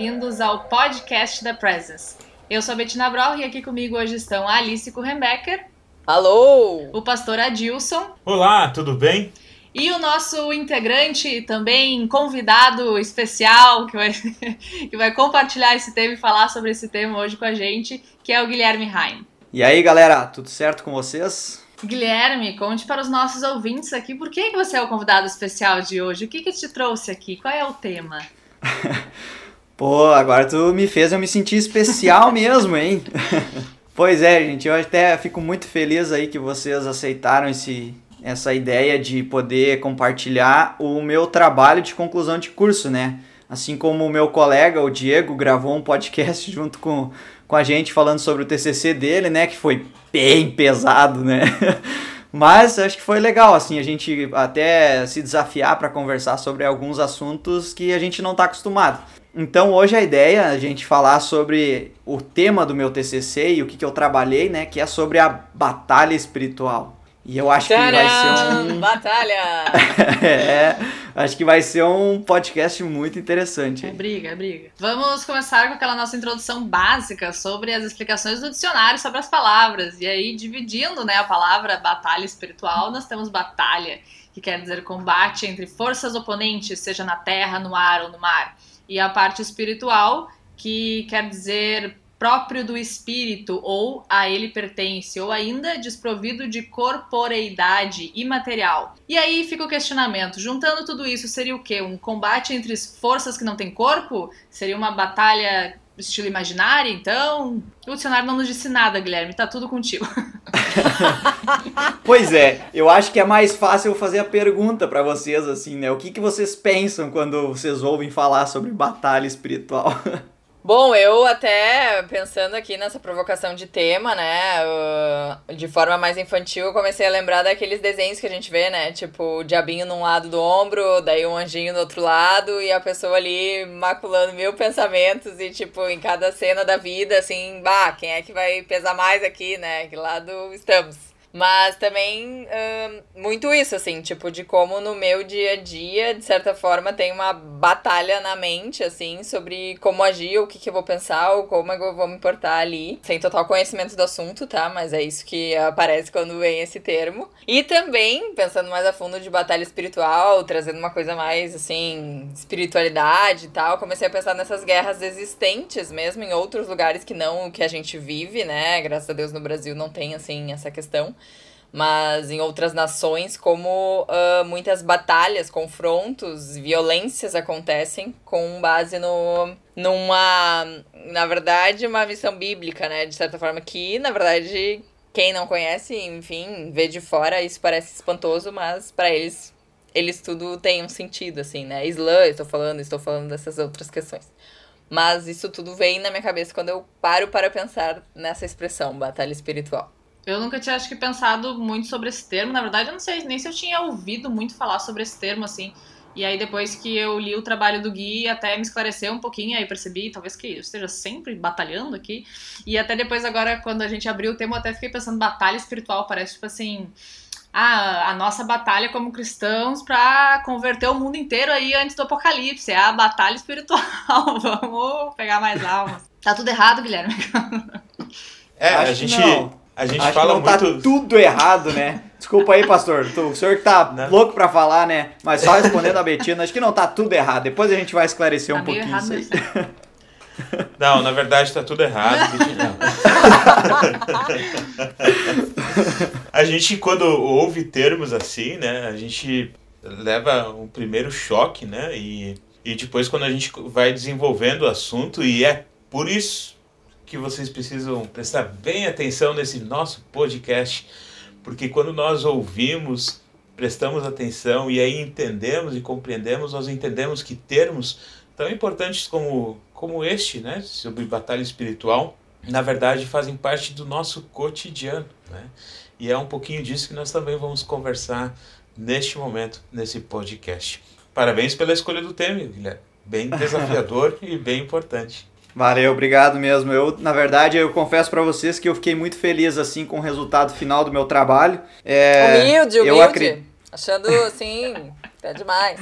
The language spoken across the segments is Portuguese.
bem-vindos ao podcast da Presence. Eu sou a Bettina Brohr e aqui comigo hoje estão a Alice Kurenbecker. Alô! O pastor Adilson. Olá, tudo bem? E o nosso integrante, também convidado especial, que vai, que vai compartilhar esse tema e falar sobre esse tema hoje com a gente, que é o Guilherme Heim. E aí, galera, tudo certo com vocês? Guilherme, conte para os nossos ouvintes aqui por que você é o convidado especial de hoje. O que, que te trouxe aqui? Qual é o tema? Pô, agora tu me fez eu me sentir especial mesmo, hein? pois é, gente, eu até fico muito feliz aí que vocês aceitaram esse, essa ideia de poder compartilhar o meu trabalho de conclusão de curso, né? Assim como o meu colega, o Diego, gravou um podcast junto com, com a gente falando sobre o TCC dele, né? Que foi bem pesado, né? Mas acho que foi legal, assim, a gente até se desafiar para conversar sobre alguns assuntos que a gente não está acostumado. Então hoje a ideia é a gente falar sobre o tema do meu TCC e o que, que eu trabalhei, né? Que é sobre a batalha espiritual. E eu acho Tcharam! que vai ser um. Batalha! é, acho que vai ser um podcast muito interessante. É briga, briga. Vamos começar com aquela nossa introdução básica sobre as explicações do dicionário sobre as palavras. E aí, dividindo né, a palavra batalha espiritual, nós temos batalha, que quer dizer combate entre forças oponentes, seja na terra, no ar ou no mar. E a parte espiritual, que quer dizer próprio do espírito ou a ele pertence, ou ainda desprovido de corporeidade imaterial. E aí fica o questionamento: juntando tudo isso, seria o quê? Um combate entre forças que não têm corpo? Seria uma batalha estilo imaginário, então? O dicionário não nos disse nada, Guilherme, tá tudo contigo. pois é, eu acho que é mais fácil fazer a pergunta para vocês, assim, né? O que, que vocês pensam quando vocês ouvem falar sobre batalha espiritual? Bom, eu até pensando aqui nessa provocação de tema, né, de forma mais infantil, eu comecei a lembrar daqueles desenhos que a gente vê, né, tipo o diabinho num lado do ombro, daí um anjinho do outro lado e a pessoa ali maculando mil pensamentos e tipo em cada cena da vida, assim, bah, quem é que vai pesar mais aqui, né, que lado estamos? Mas também muito isso, assim, tipo, de como no meu dia a dia, de certa forma, tem uma batalha na mente, assim, sobre como agir, o que, que eu vou pensar, ou como eu vou me importar ali. Sem total conhecimento do assunto, tá? Mas é isso que aparece quando vem esse termo. E também, pensando mais a fundo de batalha espiritual, trazendo uma coisa mais, assim, espiritualidade e tal, comecei a pensar nessas guerras existentes mesmo, em outros lugares que não o que a gente vive, né? Graças a Deus no Brasil não tem, assim, essa questão mas em outras nações, como uh, muitas batalhas, confrontos, violências acontecem com base no, numa, na verdade, uma missão bíblica, né? De certa forma, que, na verdade, quem não conhece, enfim, vê de fora, isso parece espantoso, mas para eles, eles tudo tem um sentido, assim, né? Islã, estou falando, estou falando dessas outras questões. Mas isso tudo vem na minha cabeça quando eu paro para pensar nessa expressão, batalha espiritual. Eu nunca tinha, acho que, pensado muito sobre esse termo. Na verdade, eu não sei nem se eu tinha ouvido muito falar sobre esse termo, assim. E aí, depois que eu li o trabalho do Gui, até me esclareceu um pouquinho, aí percebi, talvez que eu esteja sempre batalhando aqui. E até depois, agora, quando a gente abriu o tema, eu até fiquei pensando, batalha espiritual, parece tipo assim. A, a nossa batalha como cristãos para converter o mundo inteiro aí antes do apocalipse. É a batalha espiritual. Vamos pegar mais almas. Tá tudo errado, Guilherme? É, Acho a gente. Não. A gente Acho fala que não muito. tá tudo errado, né? Desculpa aí, pastor. O senhor que tá não. louco pra falar, né? Mas só respondendo a Betina, acho que não tá tudo errado. Depois a gente vai esclarecer tá um pouquinho isso aí. Não, na verdade tá tudo errado. a gente, quando ouve termos assim, né? A gente leva um primeiro choque, né? E, e depois, quando a gente vai desenvolvendo o assunto, e é por isso que vocês precisam prestar bem atenção nesse nosso podcast, porque quando nós ouvimos, prestamos atenção e aí entendemos e compreendemos, nós entendemos que termos tão importantes como, como este, né, sobre batalha espiritual, na verdade fazem parte do nosso cotidiano, né? E é um pouquinho disso que nós também vamos conversar neste momento, nesse podcast. Parabéns pela escolha do tema, Guilherme. Bem desafiador e bem importante. Valeu, obrigado mesmo. Eu, na verdade, eu confesso para vocês que eu fiquei muito feliz assim com o resultado final do meu trabalho. É, humilde, humilde. Eu acredito. Achando assim, é demais.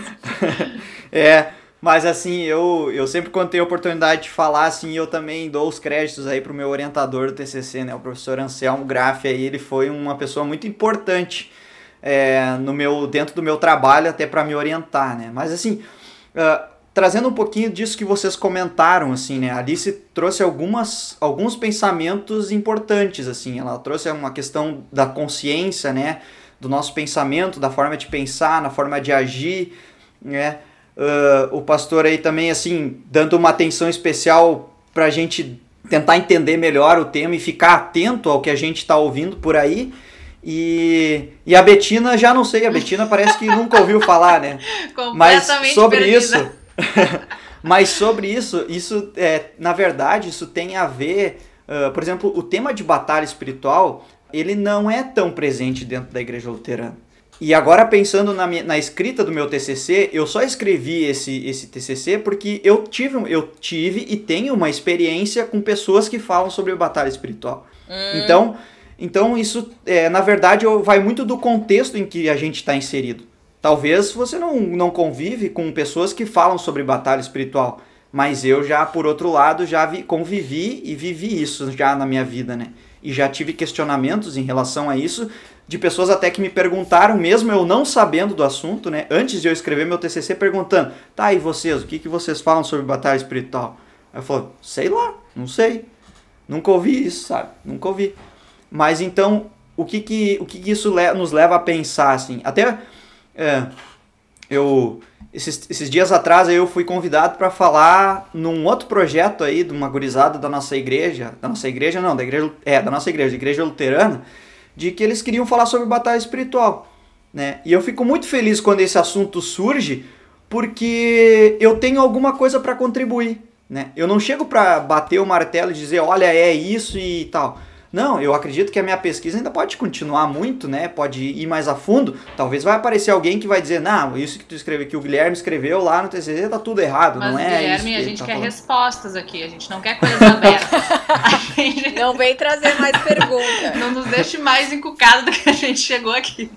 é, Mas assim, eu, eu sempre quando tenho a oportunidade de falar, assim, eu também dou os créditos aí pro meu orientador do TCC, né? O professor Anselmo Graff aí, ele foi uma pessoa muito importante é, no meu, dentro do meu trabalho até para me orientar, né? Mas assim, uh, trazendo um pouquinho disso que vocês comentaram, assim, né? A Alice trouxe algumas, alguns pensamentos importantes, assim. Ela trouxe uma questão da consciência, né? Do nosso pensamento, da forma de pensar, na forma de agir, né? Uh, o pastor aí também, assim, dando uma atenção especial para a gente tentar entender melhor o tema e ficar atento ao que a gente está ouvindo por aí. E, e a Betina, já não sei, a Betina parece que nunca ouviu falar, né? Mas sobre perdida. isso, mas sobre isso, isso é, na verdade, isso tem a ver, uh, por exemplo, o tema de batalha espiritual, ele não é tão presente dentro da igreja luterana. E agora pensando na, minha, na escrita do meu TCC, eu só escrevi esse, esse TCC porque eu tive, eu tive e tenho uma experiência com pessoas que falam sobre batalha espiritual. Hum. Então, então isso, é, na verdade, vai muito do contexto em que a gente está inserido. Talvez você não, não convive com pessoas que falam sobre batalha espiritual, mas eu já, por outro lado, já vi, convivi e vivi isso já na minha vida, né? E já tive questionamentos em relação a isso, de pessoas até que me perguntaram, mesmo eu não sabendo do assunto, né? Antes de eu escrever meu TCC, perguntando: tá, e vocês, o que, que vocês falam sobre batalha espiritual? Eu falo: sei lá, não sei. Nunca ouvi isso, sabe? Nunca ouvi. Mas então, o que que, o que, que isso nos leva a pensar, assim? Até é, eu. Esses, esses dias atrás eu fui convidado para falar num outro projeto aí de uma gurizada da nossa igreja, da nossa igreja não, da igreja, é, da nossa igreja, da igreja luterana, de que eles queriam falar sobre batalha espiritual. Né? E eu fico muito feliz quando esse assunto surge, porque eu tenho alguma coisa para contribuir. Né? Eu não chego para bater o martelo e dizer, olha, é isso e tal. Não, eu acredito que a minha pesquisa ainda pode continuar muito, né? Pode ir mais a fundo. Talvez vai aparecer alguém que vai dizer, não, isso que tu escreveu, que o Guilherme escreveu lá no TCC tá tudo errado, Mas, não é Guilherme, isso. a gente tá quer falando. respostas aqui, a gente não quer coisas abertas. gente... Não vem trazer mais perguntas. Não nos deixe mais encucado do que a gente chegou aqui.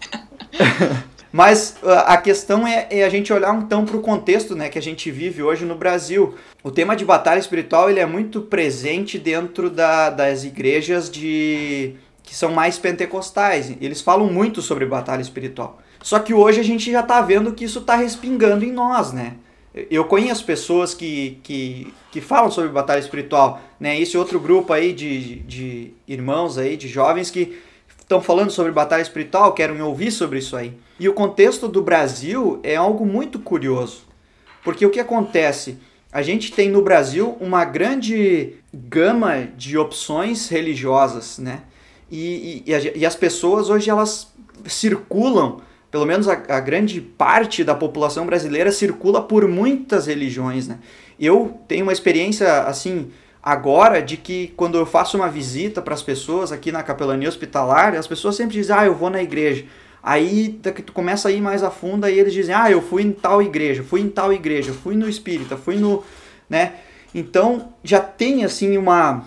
Mas uh, a questão é, é, a gente olhar então para o contexto né, que a gente vive hoje no Brasil. O tema de batalha espiritual ele é muito presente dentro da, das igrejas de que são mais pentecostais. Eles falam muito sobre batalha espiritual. Só que hoje a gente já está vendo que isso está respingando em nós, né? Eu conheço pessoas que, que, que falam sobre batalha espiritual, né? Esse outro grupo aí de, de irmãos aí, de jovens que estão falando sobre batalha espiritual, querem ouvir sobre isso aí. E o contexto do Brasil é algo muito curioso. Porque o que acontece? A gente tem no Brasil uma grande gama de opções religiosas, né? E, e, e as pessoas hoje elas circulam, pelo menos a, a, grande parte da população brasileira circula por muitas religiões, né? Eu tenho uma experiência assim agora de que quando eu faço uma visita para as pessoas aqui na capelania hospitalar, as pessoas sempre dizem: "Ah, eu vou na igreja". Aí que tu começa a ir mais a fundo, aí eles dizem: "Ah, eu fui em tal igreja, fui em tal igreja, fui no espírita, fui no, né? Então, já tem assim uma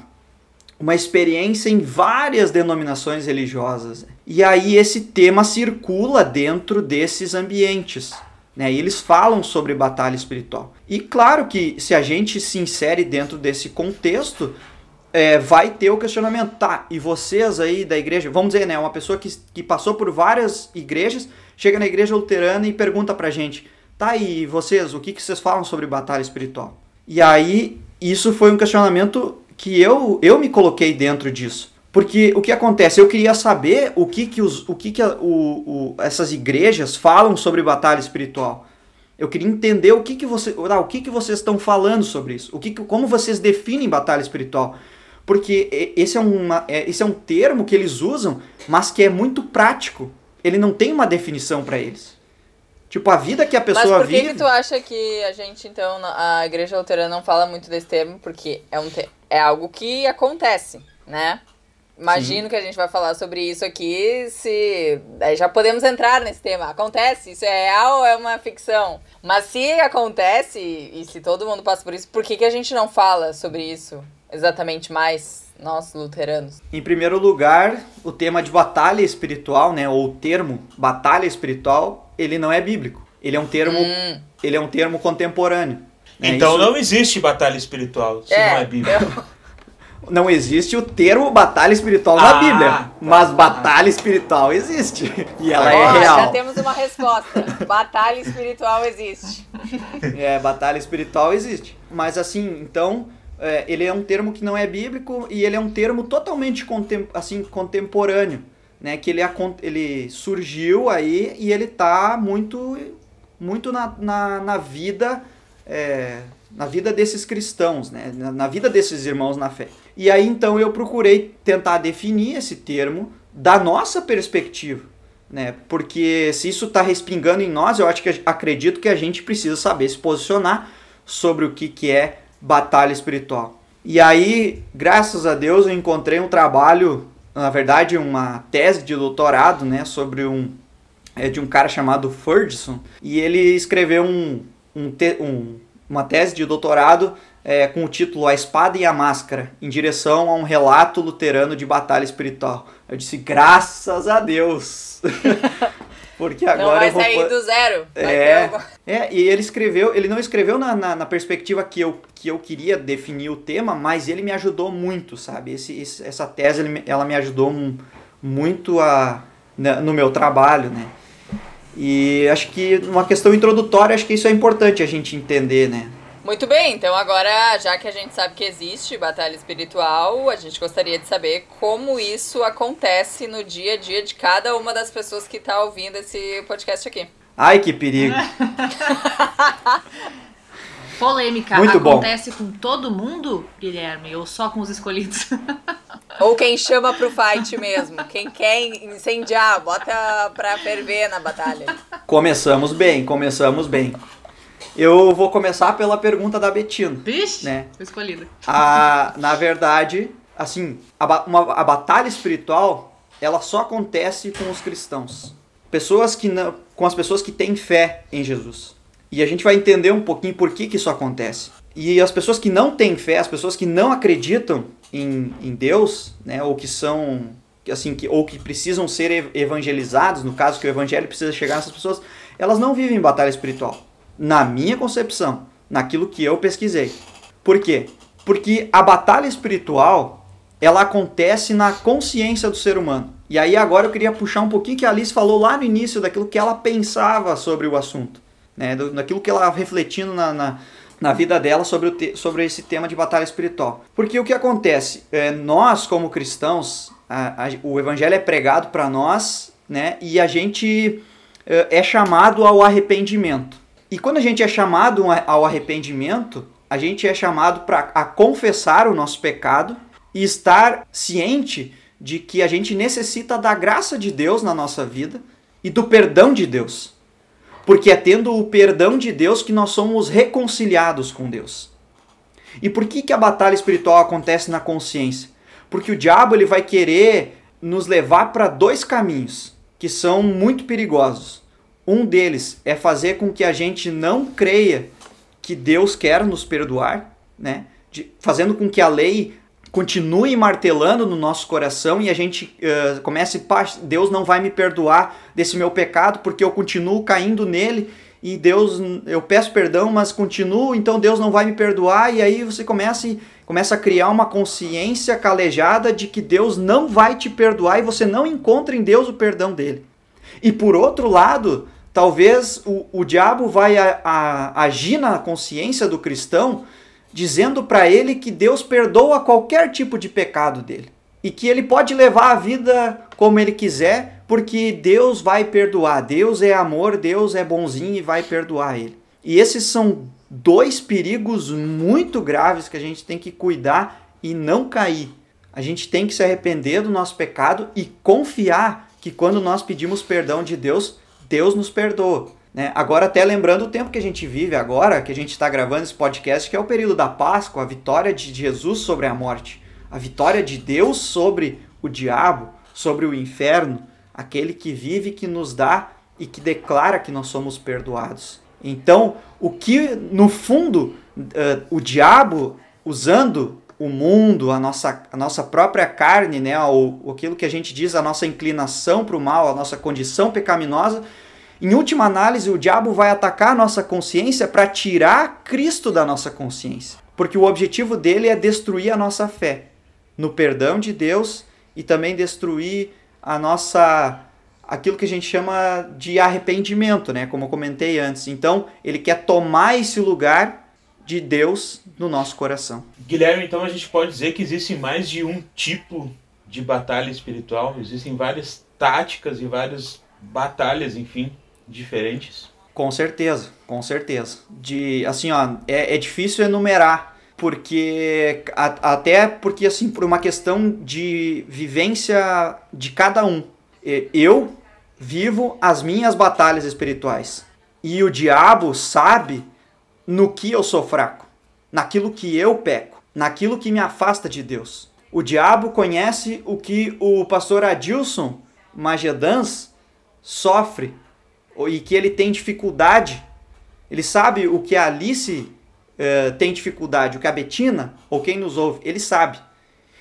uma experiência em várias denominações religiosas. E aí esse tema circula dentro desses ambientes. Né? E eles falam sobre batalha espiritual. E claro que se a gente se insere dentro desse contexto, é, vai ter o questionamento, tá? E vocês aí da igreja, vamos dizer, né? Uma pessoa que, que passou por várias igrejas, chega na igreja luterana e pergunta pra gente, tá? E vocês, o que, que vocês falam sobre batalha espiritual? E aí, isso foi um questionamento que eu, eu me coloquei dentro disso. Porque o que acontece? Eu queria saber o que, que, os, o que, que a, o, o, essas igrejas falam sobre batalha espiritual. Eu queria entender o que, que, você, ah, o que, que vocês estão falando sobre isso. O que, como vocês definem batalha espiritual. Porque esse é, uma, esse é um termo que eles usam, mas que é muito prático. Ele não tem uma definição para eles. Tipo, a vida que a pessoa vive... Mas por que, vive... que tu acha que a gente, então, a igreja luterana não fala muito desse termo? Porque é, um te... é algo que acontece, né? Imagino Sim. que a gente vai falar sobre isso aqui, se Aí já podemos entrar nesse tema. Acontece? Isso é real ou é uma ficção? Mas se acontece e se todo mundo passa por isso, por que, que a gente não fala sobre isso exatamente mais, nós luteranos? Em primeiro lugar, o tema de batalha espiritual, né, ou o termo batalha espiritual, ele não é bíblico. Ele é um termo, hum. ele é um termo contemporâneo. É, então isso... não existe batalha espiritual, se é, não é Bíblia. Eu... Não existe o termo batalha espiritual ah, na Bíblia, tá. mas batalha espiritual existe. E ela é real. Já temos uma resposta. Batalha espiritual existe. É, batalha espiritual existe. Mas assim, então, é, ele é um termo que não é bíblico e ele é um termo totalmente contem assim, contemporâneo. Né, que ele, ele surgiu aí e ele está muito, muito na, na, na vida é, na vida desses cristãos, né? na, na vida desses irmãos na fé. E aí então eu procurei tentar definir esse termo da nossa perspectiva, né? Porque se isso está respingando em nós, eu acho que acredito que a gente precisa saber se posicionar sobre o que, que é batalha espiritual. E aí, graças a Deus, eu encontrei um trabalho, na verdade, uma tese de doutorado, né, sobre um é de um cara chamado Ferguson, e ele escreveu um, um, te, um uma tese de doutorado é, com o título A Espada e a Máscara, em direção a um relato luterano de batalha espiritual. Eu disse, graças a Deus! Porque agora. Não vai eu vou... sair do zero. É, é, e ele escreveu, ele não escreveu na, na, na, perspectiva que eu, que eu queria definir o tema, mas ele me ajudou muito, sabe? Esse, esse essa tese ela me ajudou muito a, no meu trabalho, né? E acho que uma questão introdutória, acho que isso é importante a gente entender, né? Muito bem, então agora, já que a gente sabe que existe batalha espiritual, a gente gostaria de saber como isso acontece no dia a dia de cada uma das pessoas que está ouvindo esse podcast aqui. Ai, que perigo! Polêmica. Muito Acontece bom. com todo mundo, Guilherme? Ou só com os escolhidos? Ou quem chama pro fight mesmo. Quem quer incendiar, bota pra ferver na batalha. Começamos bem, começamos bem. Eu vou começar pela pergunta da Betina. Vixe, né? escolhida. A, na verdade, assim, a, uma, a batalha espiritual, ela só acontece com os cristãos. Pessoas que não, com as pessoas que têm fé em Jesus. E a gente vai entender um pouquinho por que, que isso acontece. E as pessoas que não têm fé, as pessoas que não acreditam em, em Deus, né, ou que são assim que ou que precisam ser evangelizados, no caso que o evangelho precisa chegar nessas pessoas, elas não vivem batalha espiritual. Na minha concepção, naquilo que eu pesquisei. Por quê? Porque a batalha espiritual, ela acontece na consciência do ser humano. E aí agora eu queria puxar um pouquinho que a Alice falou lá no início daquilo que ela pensava sobre o assunto né, daquilo que ela refletindo na, na, na vida dela sobre, te, sobre esse tema de batalha espiritual. Porque o que acontece? É, nós, como cristãos, a, a, o evangelho é pregado para nós né, e a gente é, é chamado ao arrependimento. E quando a gente é chamado ao arrependimento, a gente é chamado para confessar o nosso pecado e estar ciente de que a gente necessita da graça de Deus na nossa vida e do perdão de Deus. Porque é tendo o perdão de Deus que nós somos reconciliados com Deus. E por que, que a batalha espiritual acontece na consciência? Porque o diabo ele vai querer nos levar para dois caminhos que são muito perigosos. Um deles é fazer com que a gente não creia que Deus quer nos perdoar, né? De, fazendo com que a lei continue martelando no nosso coração e a gente uh, comece, Deus não vai me perdoar desse meu pecado porque eu continuo caindo nele e Deus, eu peço perdão, mas continuo, então Deus não vai me perdoar e aí você começa, começa a criar uma consciência calejada de que Deus não vai te perdoar e você não encontra em Deus o perdão dele. E por outro lado, talvez o, o diabo vai a, a, agir na consciência do cristão dizendo para ele que Deus perdoa qualquer tipo de pecado dele e que ele pode levar a vida como ele quiser, porque Deus vai perdoar. Deus é amor, Deus é bonzinho e vai perdoar ele. E esses são dois perigos muito graves que a gente tem que cuidar e não cair. A gente tem que se arrepender do nosso pecado e confiar que quando nós pedimos perdão de Deus, Deus nos perdoa. Né? Agora, até lembrando o tempo que a gente vive agora, que a gente está gravando esse podcast, que é o período da Páscoa, a vitória de Jesus sobre a morte, a vitória de Deus sobre o diabo, sobre o inferno, aquele que vive, que nos dá e que declara que nós somos perdoados. Então, o que no fundo uh, o diabo usando o mundo, a nossa, a nossa própria carne, né, ou aquilo que a gente diz, a nossa inclinação para o mal, a nossa condição pecaminosa, Em última análise, o diabo vai atacar a nossa consciência para tirar Cristo da nossa consciência. Porque o objetivo dele é destruir a nossa fé no perdão de Deus e também destruir a nossa aquilo que a gente chama de arrependimento, né? Como eu comentei antes. Então, ele quer tomar esse lugar de Deus no nosso coração. Guilherme, então a gente pode dizer que existe mais de um tipo de batalha espiritual, existem várias táticas e várias batalhas, enfim, diferentes. Com certeza, com certeza. De assim, ó, é, é difícil enumerar, porque a, até porque assim, por uma questão de vivência de cada um. Eu vivo as minhas batalhas espirituais. E o diabo sabe no que eu sou fraco, naquilo que eu peco, naquilo que me afasta de Deus. O diabo conhece o que o pastor Adilson Magedans sofre e que ele tem dificuldade. Ele sabe o que a Alice uh, tem dificuldade, o que a Betina, ou quem nos ouve, ele sabe.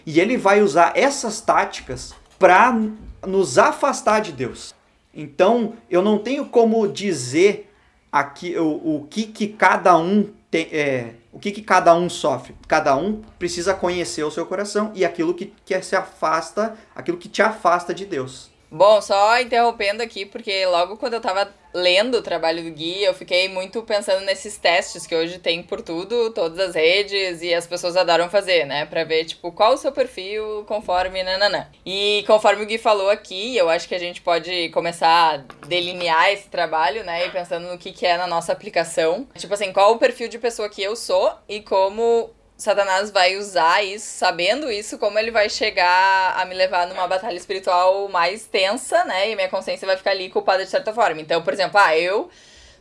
E ele vai usar essas táticas para nos afastar de Deus. Então, eu não tenho como dizer aqui o, o que, que cada um tem, é, o que, que cada um sofre. Cada um precisa conhecer o seu coração e aquilo que, que se afasta, aquilo que te afasta de Deus. Bom, só interrompendo aqui, porque logo quando eu tava lendo o trabalho do Gui, eu fiquei muito pensando nesses testes que hoje tem por tudo, todas as redes, e as pessoas adoram fazer, né? Pra ver, tipo, qual o seu perfil conforme nananã. E conforme o Gui falou aqui, eu acho que a gente pode começar a delinear esse trabalho, né? E pensando no que, que é na nossa aplicação. Tipo assim, qual o perfil de pessoa que eu sou e como Satanás vai usar isso, sabendo isso, como ele vai chegar a me levar numa batalha espiritual mais tensa, né? E minha consciência vai ficar ali culpada de certa forma. Então, por exemplo, ah, eu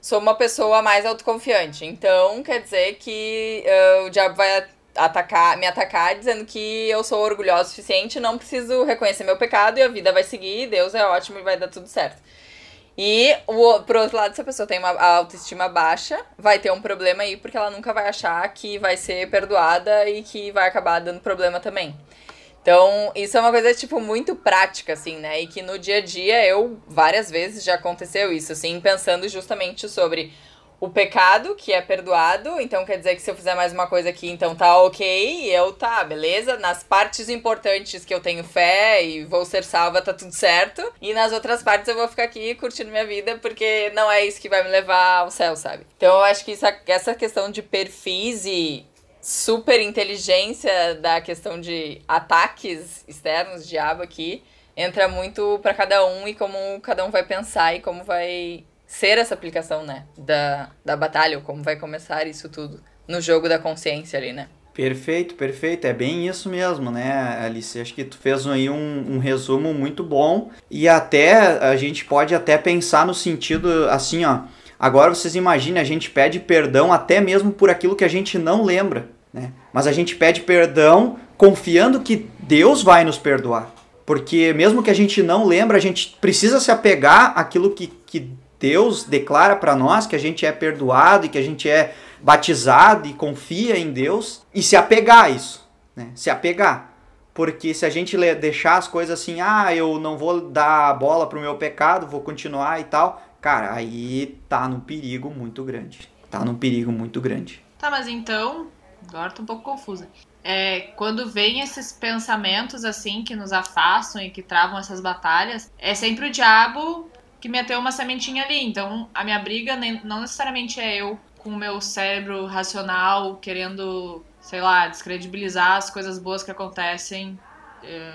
sou uma pessoa mais autoconfiante. Então, quer dizer que uh, o diabo vai atacar, me atacar dizendo que eu sou orgulhosa o suficiente, não preciso reconhecer meu pecado e a vida vai seguir, Deus é ótimo e vai dar tudo certo. E, o, por outro lado, se a pessoa tem uma autoestima baixa, vai ter um problema aí, porque ela nunca vai achar que vai ser perdoada e que vai acabar dando problema também. Então, isso é uma coisa, tipo, muito prática, assim, né? E que no dia a dia eu, várias vezes, já aconteceu isso, assim, pensando justamente sobre o pecado, que é perdoado, então quer dizer que se eu fizer mais uma coisa aqui, então tá ok, eu tá, beleza? Nas partes importantes que eu tenho fé e vou ser salva, tá tudo certo. E nas outras partes eu vou ficar aqui curtindo minha vida, porque não é isso que vai me levar ao céu, sabe? Então eu acho que isso, essa questão de perfis e super inteligência da questão de ataques externos, diabo aqui, entra muito para cada um e como cada um vai pensar e como vai ser essa aplicação, né, da, da batalha, ou como vai começar isso tudo no jogo da consciência ali, né? Perfeito, perfeito. É bem isso mesmo, né, Alice? Acho que tu fez aí um, um resumo muito bom. E até a gente pode até pensar no sentido assim, ó. Agora vocês imaginem, a gente pede perdão até mesmo por aquilo que a gente não lembra, né? Mas a gente pede perdão confiando que Deus vai nos perdoar. Porque mesmo que a gente não lembra, a gente precisa se apegar àquilo que, que Deus declara para nós que a gente é perdoado e que a gente é batizado e confia em Deus e se apegar a isso, né? Se apegar. Porque se a gente deixar as coisas assim, ah, eu não vou dar bola pro meu pecado, vou continuar e tal, cara, aí tá num perigo muito grande. Tá num perigo muito grande. Tá, mas então, agora tô um pouco confusa. É, quando vem esses pensamentos assim que nos afastam e que travam essas batalhas, é sempre o diabo que meteu uma sementinha ali. Então, a minha briga nem, não necessariamente é eu com o meu cérebro racional querendo, sei lá, descredibilizar as coisas boas que acontecem é,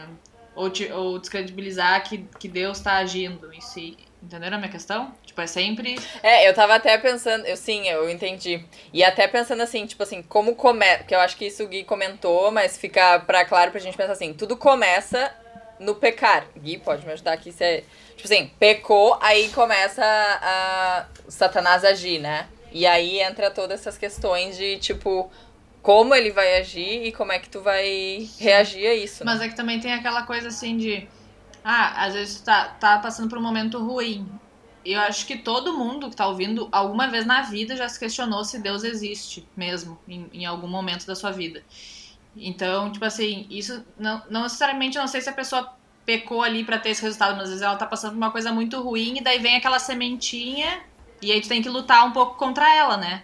ou, te, ou, descredibilizar que, que Deus está agindo em si. Entenderam a minha questão? Tipo, é sempre. É, eu tava até pensando, eu sim, eu entendi. E até pensando assim, tipo assim, como começa. Que eu acho que isso o Gui comentou, mas fica pra claro pra gente pensar assim: tudo começa no pecar. Gui, pode me ajudar aqui se é Tipo assim, pecou, aí começa a Satanás agir, né? E aí entra todas essas questões de, tipo, como ele vai agir e como é que tu vai reagir a isso. Né? Mas é que também tem aquela coisa assim de. Ah, às vezes tu tá, tá passando por um momento ruim. Eu acho que todo mundo que tá ouvindo, alguma vez na vida já se questionou se Deus existe mesmo, em, em algum momento da sua vida. Então, tipo assim, isso não, não necessariamente, eu não sei se a pessoa pecou ali para ter esse resultado, mas às vezes ela tá passando por uma coisa muito ruim e daí vem aquela sementinha e aí tu tem que lutar um pouco contra ela, né?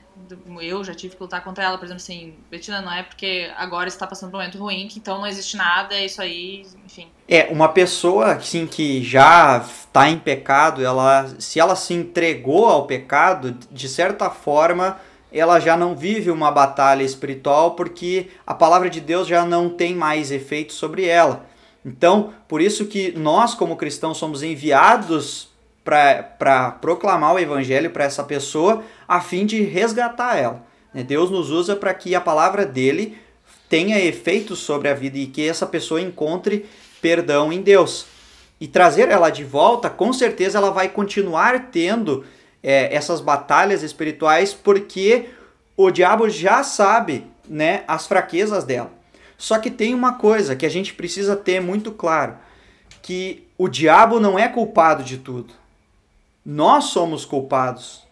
Eu já tive que lutar contra ela, por exemplo, assim, Betina, não é porque agora está passando por um momento ruim, que então não existe nada, é isso aí, enfim. É, uma pessoa assim que já está em pecado, ela se ela se entregou ao pecado, de certa forma, ela já não vive uma batalha espiritual porque a palavra de Deus já não tem mais efeito sobre ela. Então, por isso que nós como cristãos somos enviados para proclamar o evangelho para essa pessoa a fim de resgatar ela. Né? Deus nos usa para que a palavra dele tenha efeitos sobre a vida e que essa pessoa encontre perdão em Deus. E trazer ela de volta, com certeza ela vai continuar tendo é, essas batalhas espirituais porque o diabo já sabe né, as fraquezas dela. Só que tem uma coisa que a gente precisa ter muito claro, que o diabo não é culpado de tudo. Nós somos culpados,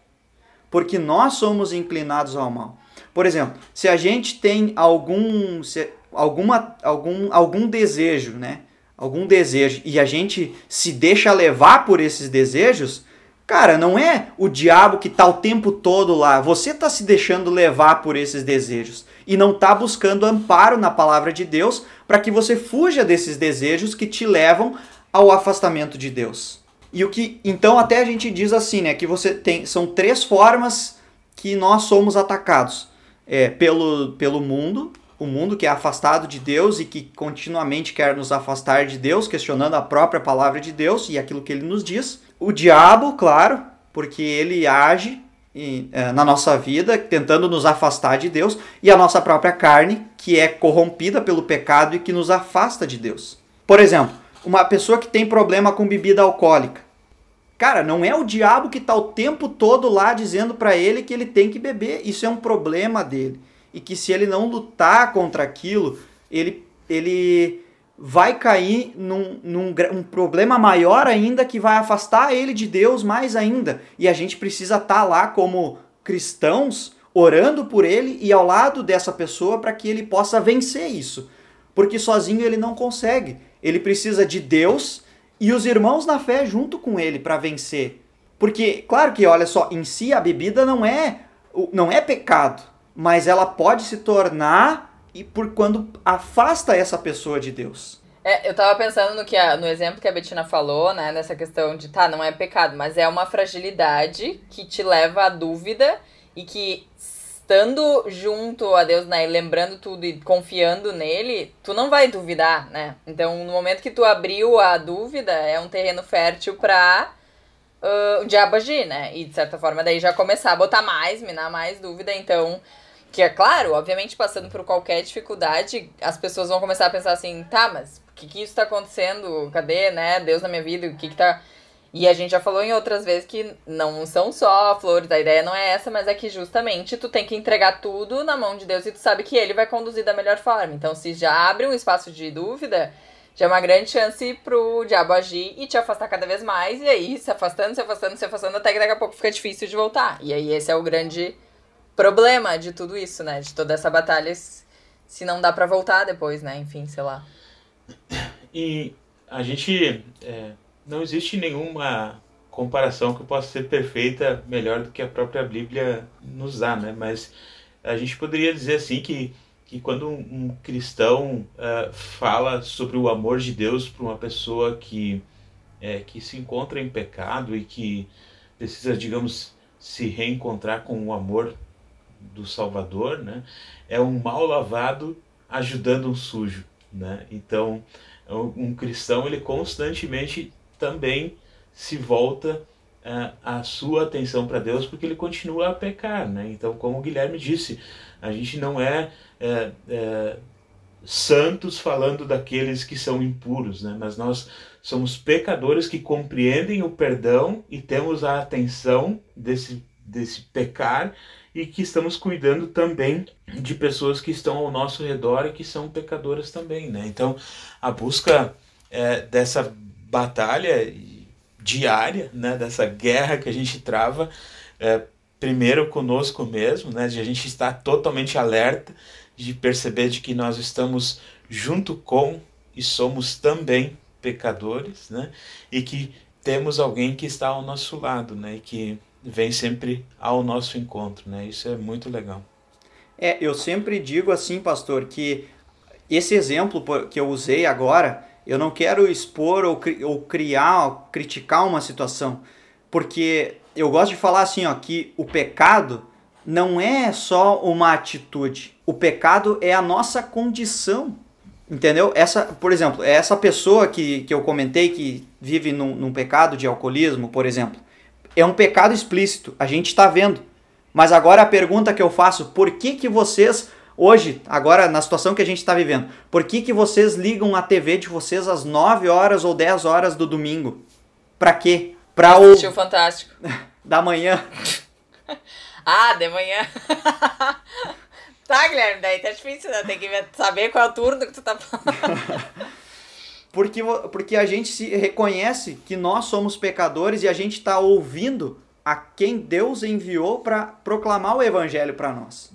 porque nós somos inclinados ao mal. Por exemplo, se a gente tem algum, se, alguma, algum, algum desejo, né? Algum desejo e a gente se deixa levar por esses desejos, cara, não é o diabo que está o tempo todo lá. Você está se deixando levar por esses desejos e não está buscando amparo na palavra de Deus para que você fuja desses desejos que te levam ao afastamento de Deus. E o que então até a gente diz assim, né, que você tem são três formas que nós somos atacados. É, pelo, pelo mundo, o mundo que é afastado de Deus e que continuamente quer nos afastar de Deus, questionando a própria palavra de Deus e aquilo que ele nos diz. O diabo, claro, porque ele age é, na nossa vida, tentando nos afastar de Deus, e a nossa própria carne, que é corrompida pelo pecado e que nos afasta de Deus. Por exemplo, uma pessoa que tem problema com bebida alcoólica. Cara, não é o diabo que está o tempo todo lá dizendo para ele que ele tem que beber. Isso é um problema dele. E que se ele não lutar contra aquilo, ele, ele vai cair num, num um problema maior ainda que vai afastar ele de Deus mais ainda. E a gente precisa estar tá lá como cristãos, orando por ele e ao lado dessa pessoa para que ele possa vencer isso. Porque sozinho ele não consegue. Ele precisa de Deus e os irmãos na fé junto com ele para vencer. Porque, claro que, olha só, em si a bebida não é, não é pecado, mas ela pode se tornar e por quando afasta essa pessoa de Deus. É, eu tava pensando no que a, no exemplo que a Betina falou, né, nessa questão de tá, não é pecado, mas é uma fragilidade que te leva à dúvida e que estando junto a Deus, né, e lembrando tudo e confiando nele, tu não vai duvidar, né? Então, no momento que tu abriu a dúvida, é um terreno fértil pra uh, o diabo agir, né? E de certa forma, daí já começar a botar mais, minar mais dúvida. Então, que é claro, obviamente, passando por qualquer dificuldade, as pessoas vão começar a pensar assim, tá, mas o que que isso tá acontecendo? Cadê, né? Deus na minha vida? O que que tá e a gente já falou em outras vezes que não são só flores, a ideia não é essa, mas é que justamente tu tem que entregar tudo na mão de Deus e tu sabe que ele vai conduzir da melhor forma. Então, se já abre um espaço de dúvida, já é uma grande chance pro diabo agir e te afastar cada vez mais, e aí se afastando, se afastando, se afastando, até que daqui a pouco fica difícil de voltar. E aí esse é o grande problema de tudo isso, né? De toda essa batalha, se não dá para voltar depois, né? Enfim, sei lá. E a gente. É não existe nenhuma comparação que possa ser perfeita melhor do que a própria Bíblia nos dá, né? Mas a gente poderia dizer assim que, que quando um, cristão uh, fala sobre o amor de Deus para uma pessoa que, é, que se encontra em pecado e que precisa, digamos, se reencontrar com o amor do Salvador, né? É um mal lavado ajudando um sujo, né? Então, um cristão ele constantemente também se volta uh, a sua atenção para Deus porque ele continua a pecar, né? Então, como o Guilherme disse, a gente não é, é, é santos falando daqueles que são impuros, né? Mas nós somos pecadores que compreendem o perdão e temos a atenção desse, desse pecar e que estamos cuidando também de pessoas que estão ao nosso redor e que são pecadoras também, né? Então, a busca é, dessa batalha diária, né, dessa guerra que a gente trava, é, primeiro conosco mesmo, né, de a gente estar totalmente alerta, de perceber de que nós estamos junto com e somos também pecadores, né? E que temos alguém que está ao nosso lado, né? E que vem sempre ao nosso encontro, né? Isso é muito legal. É, eu sempre digo assim, pastor, que esse exemplo que eu usei agora, eu não quero expor ou, ou criar, ou criticar uma situação, porque eu gosto de falar assim, ó, que o pecado não é só uma atitude. O pecado é a nossa condição. Entendeu? Essa, por exemplo, essa pessoa que, que eu comentei que vive num, num pecado de alcoolismo, por exemplo, é um pecado explícito. A gente está vendo. Mas agora a pergunta que eu faço, por que que vocês hoje, agora na situação que a gente está vivendo, por que que vocês ligam a TV de vocês às 9 horas ou 10 horas do domingo? Para quê? Para o o Fantástico. da manhã. ah, de manhã. tá, Guilherme, daí tá difícil, né? Tem que saber qual é o turno que tu tá falando. Porque, porque a gente se reconhece que nós somos pecadores e a gente está ouvindo a quem Deus enviou para proclamar o evangelho para nós.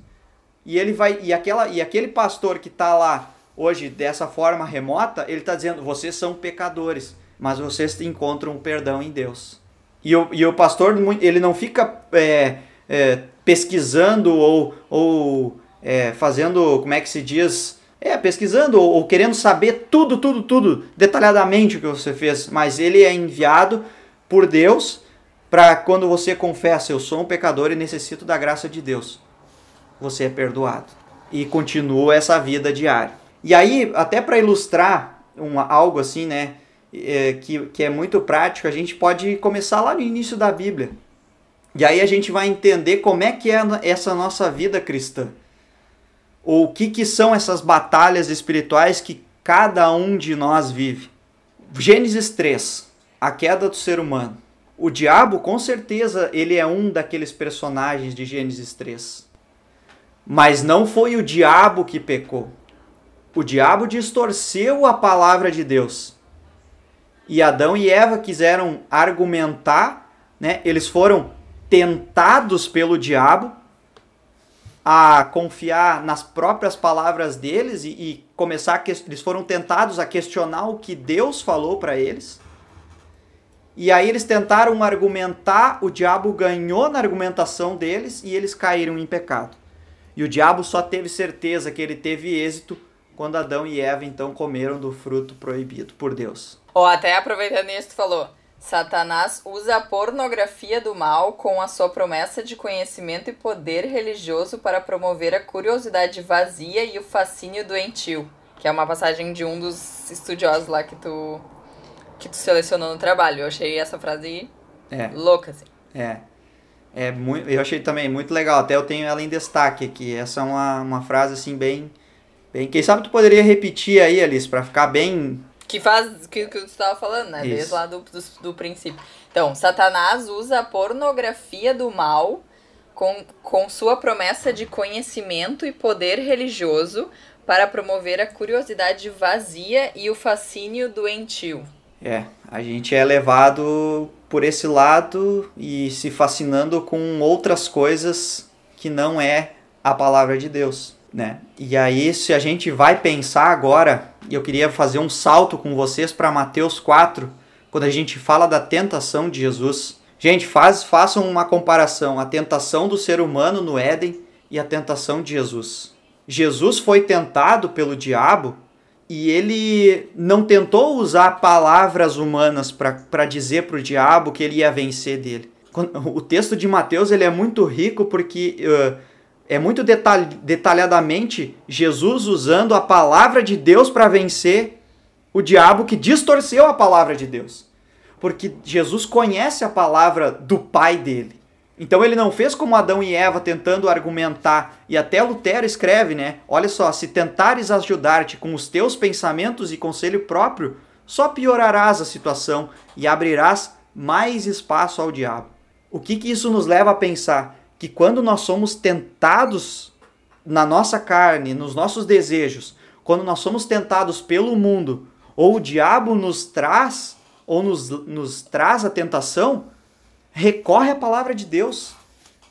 E ele vai e aquela e aquele pastor que está lá hoje dessa forma remota, ele está dizendo: vocês são pecadores, mas vocês encontram perdão em Deus. E o, e o pastor ele não fica é, é, pesquisando ou, ou é, fazendo como é que se diz é, pesquisando ou, querendo saber tudo, tudo, tudo, detalhadamente o que você fez, mas ele é enviado por Deus para quando você confessa, eu sou um pecador e necessito da graça de Deus, você é perdoado e continua essa vida diária. E aí, até para ilustrar um, algo assim, né, é, que, que é muito prático, a gente pode começar lá no início da Bíblia. E aí a gente vai entender como é que é essa nossa vida cristã. Ou o que, que são essas batalhas espirituais que cada um de nós vive. Gênesis 3, a queda do ser humano. O diabo, com certeza, ele é um daqueles personagens de Gênesis 3. Mas não foi o diabo que pecou. O diabo distorceu a palavra de Deus. E Adão e Eva quiseram argumentar, né? Eles foram tentados pelo diabo a confiar nas próprias palavras deles e, e começar a, eles foram tentados a questionar o que Deus falou para eles. E aí eles tentaram argumentar, o diabo ganhou na argumentação deles e eles caíram em pecado. E o diabo só teve certeza que ele teve êxito quando Adão e Eva então comeram do fruto proibido por Deus. Oh, até aproveitando isso, tu falou, Satanás usa a pornografia do mal com a sua promessa de conhecimento e poder religioso para promover a curiosidade vazia e o fascínio doentio, que é uma passagem de um dos estudiosos lá que tu que tu selecionou no trabalho. Eu achei essa frase é. louca, assim. É. É muito, eu achei também muito legal. Até eu tenho ela em destaque aqui. Essa é uma, uma frase assim bem, bem. Quem sabe tu poderia repetir aí, Alice, para ficar bem. Que faz que, que tu estava falando, né? Isso. Desde lá do, do, do princípio. Então, Satanás usa a pornografia do mal com, com sua promessa de conhecimento e poder religioso para promover a curiosidade vazia e o fascínio doentio. É, a gente é levado por esse lado e se fascinando com outras coisas que não é a palavra de Deus, né? E aí, se a gente vai pensar agora, e eu queria fazer um salto com vocês para Mateus 4, quando a gente fala da tentação de Jesus. Gente, faz, façam uma comparação, a tentação do ser humano no Éden e a tentação de Jesus. Jesus foi tentado pelo diabo e ele não tentou usar palavras humanas para dizer para o diabo que ele ia vencer dele. O texto de Mateus ele é muito rico porque uh, é muito detalh detalhadamente Jesus usando a palavra de Deus para vencer o diabo que distorceu a palavra de Deus. Porque Jesus conhece a palavra do pai dele. Então ele não fez como Adão e Eva tentando argumentar, e até Lutero escreve, né? Olha só, se tentares ajudar-te com os teus pensamentos e conselho próprio, só piorarás a situação e abrirás mais espaço ao diabo. O que, que isso nos leva a pensar? Que quando nós somos tentados na nossa carne, nos nossos desejos, quando nós somos tentados pelo mundo, ou o diabo nos traz, ou nos, nos traz a tentação, recorre à palavra de Deus.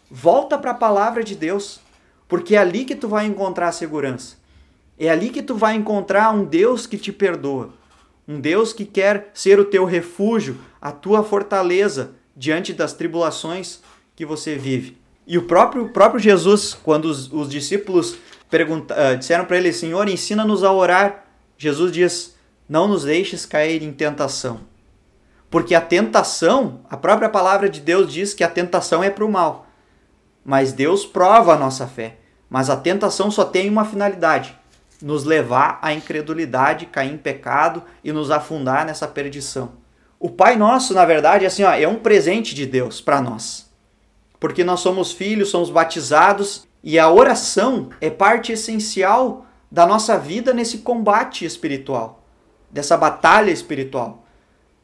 Volta para a palavra de Deus, porque é ali que tu vai encontrar segurança. É ali que tu vai encontrar um Deus que te perdoa, um Deus que quer ser o teu refúgio, a tua fortaleza diante das tribulações que você vive. E o próprio, próprio Jesus, quando os, os discípulos uh, disseram para ele, Senhor, ensina-nos a orar, Jesus diz, não nos deixes cair em tentação. Porque a tentação, a própria palavra de Deus diz que a tentação é para o mal. Mas Deus prova a nossa fé. Mas a tentação só tem uma finalidade: nos levar à incredulidade, cair em pecado e nos afundar nessa perdição. O Pai Nosso, na verdade, é assim, ó, é um presente de Deus para nós. Porque nós somos filhos, somos batizados e a oração é parte essencial da nossa vida nesse combate espiritual, dessa batalha espiritual.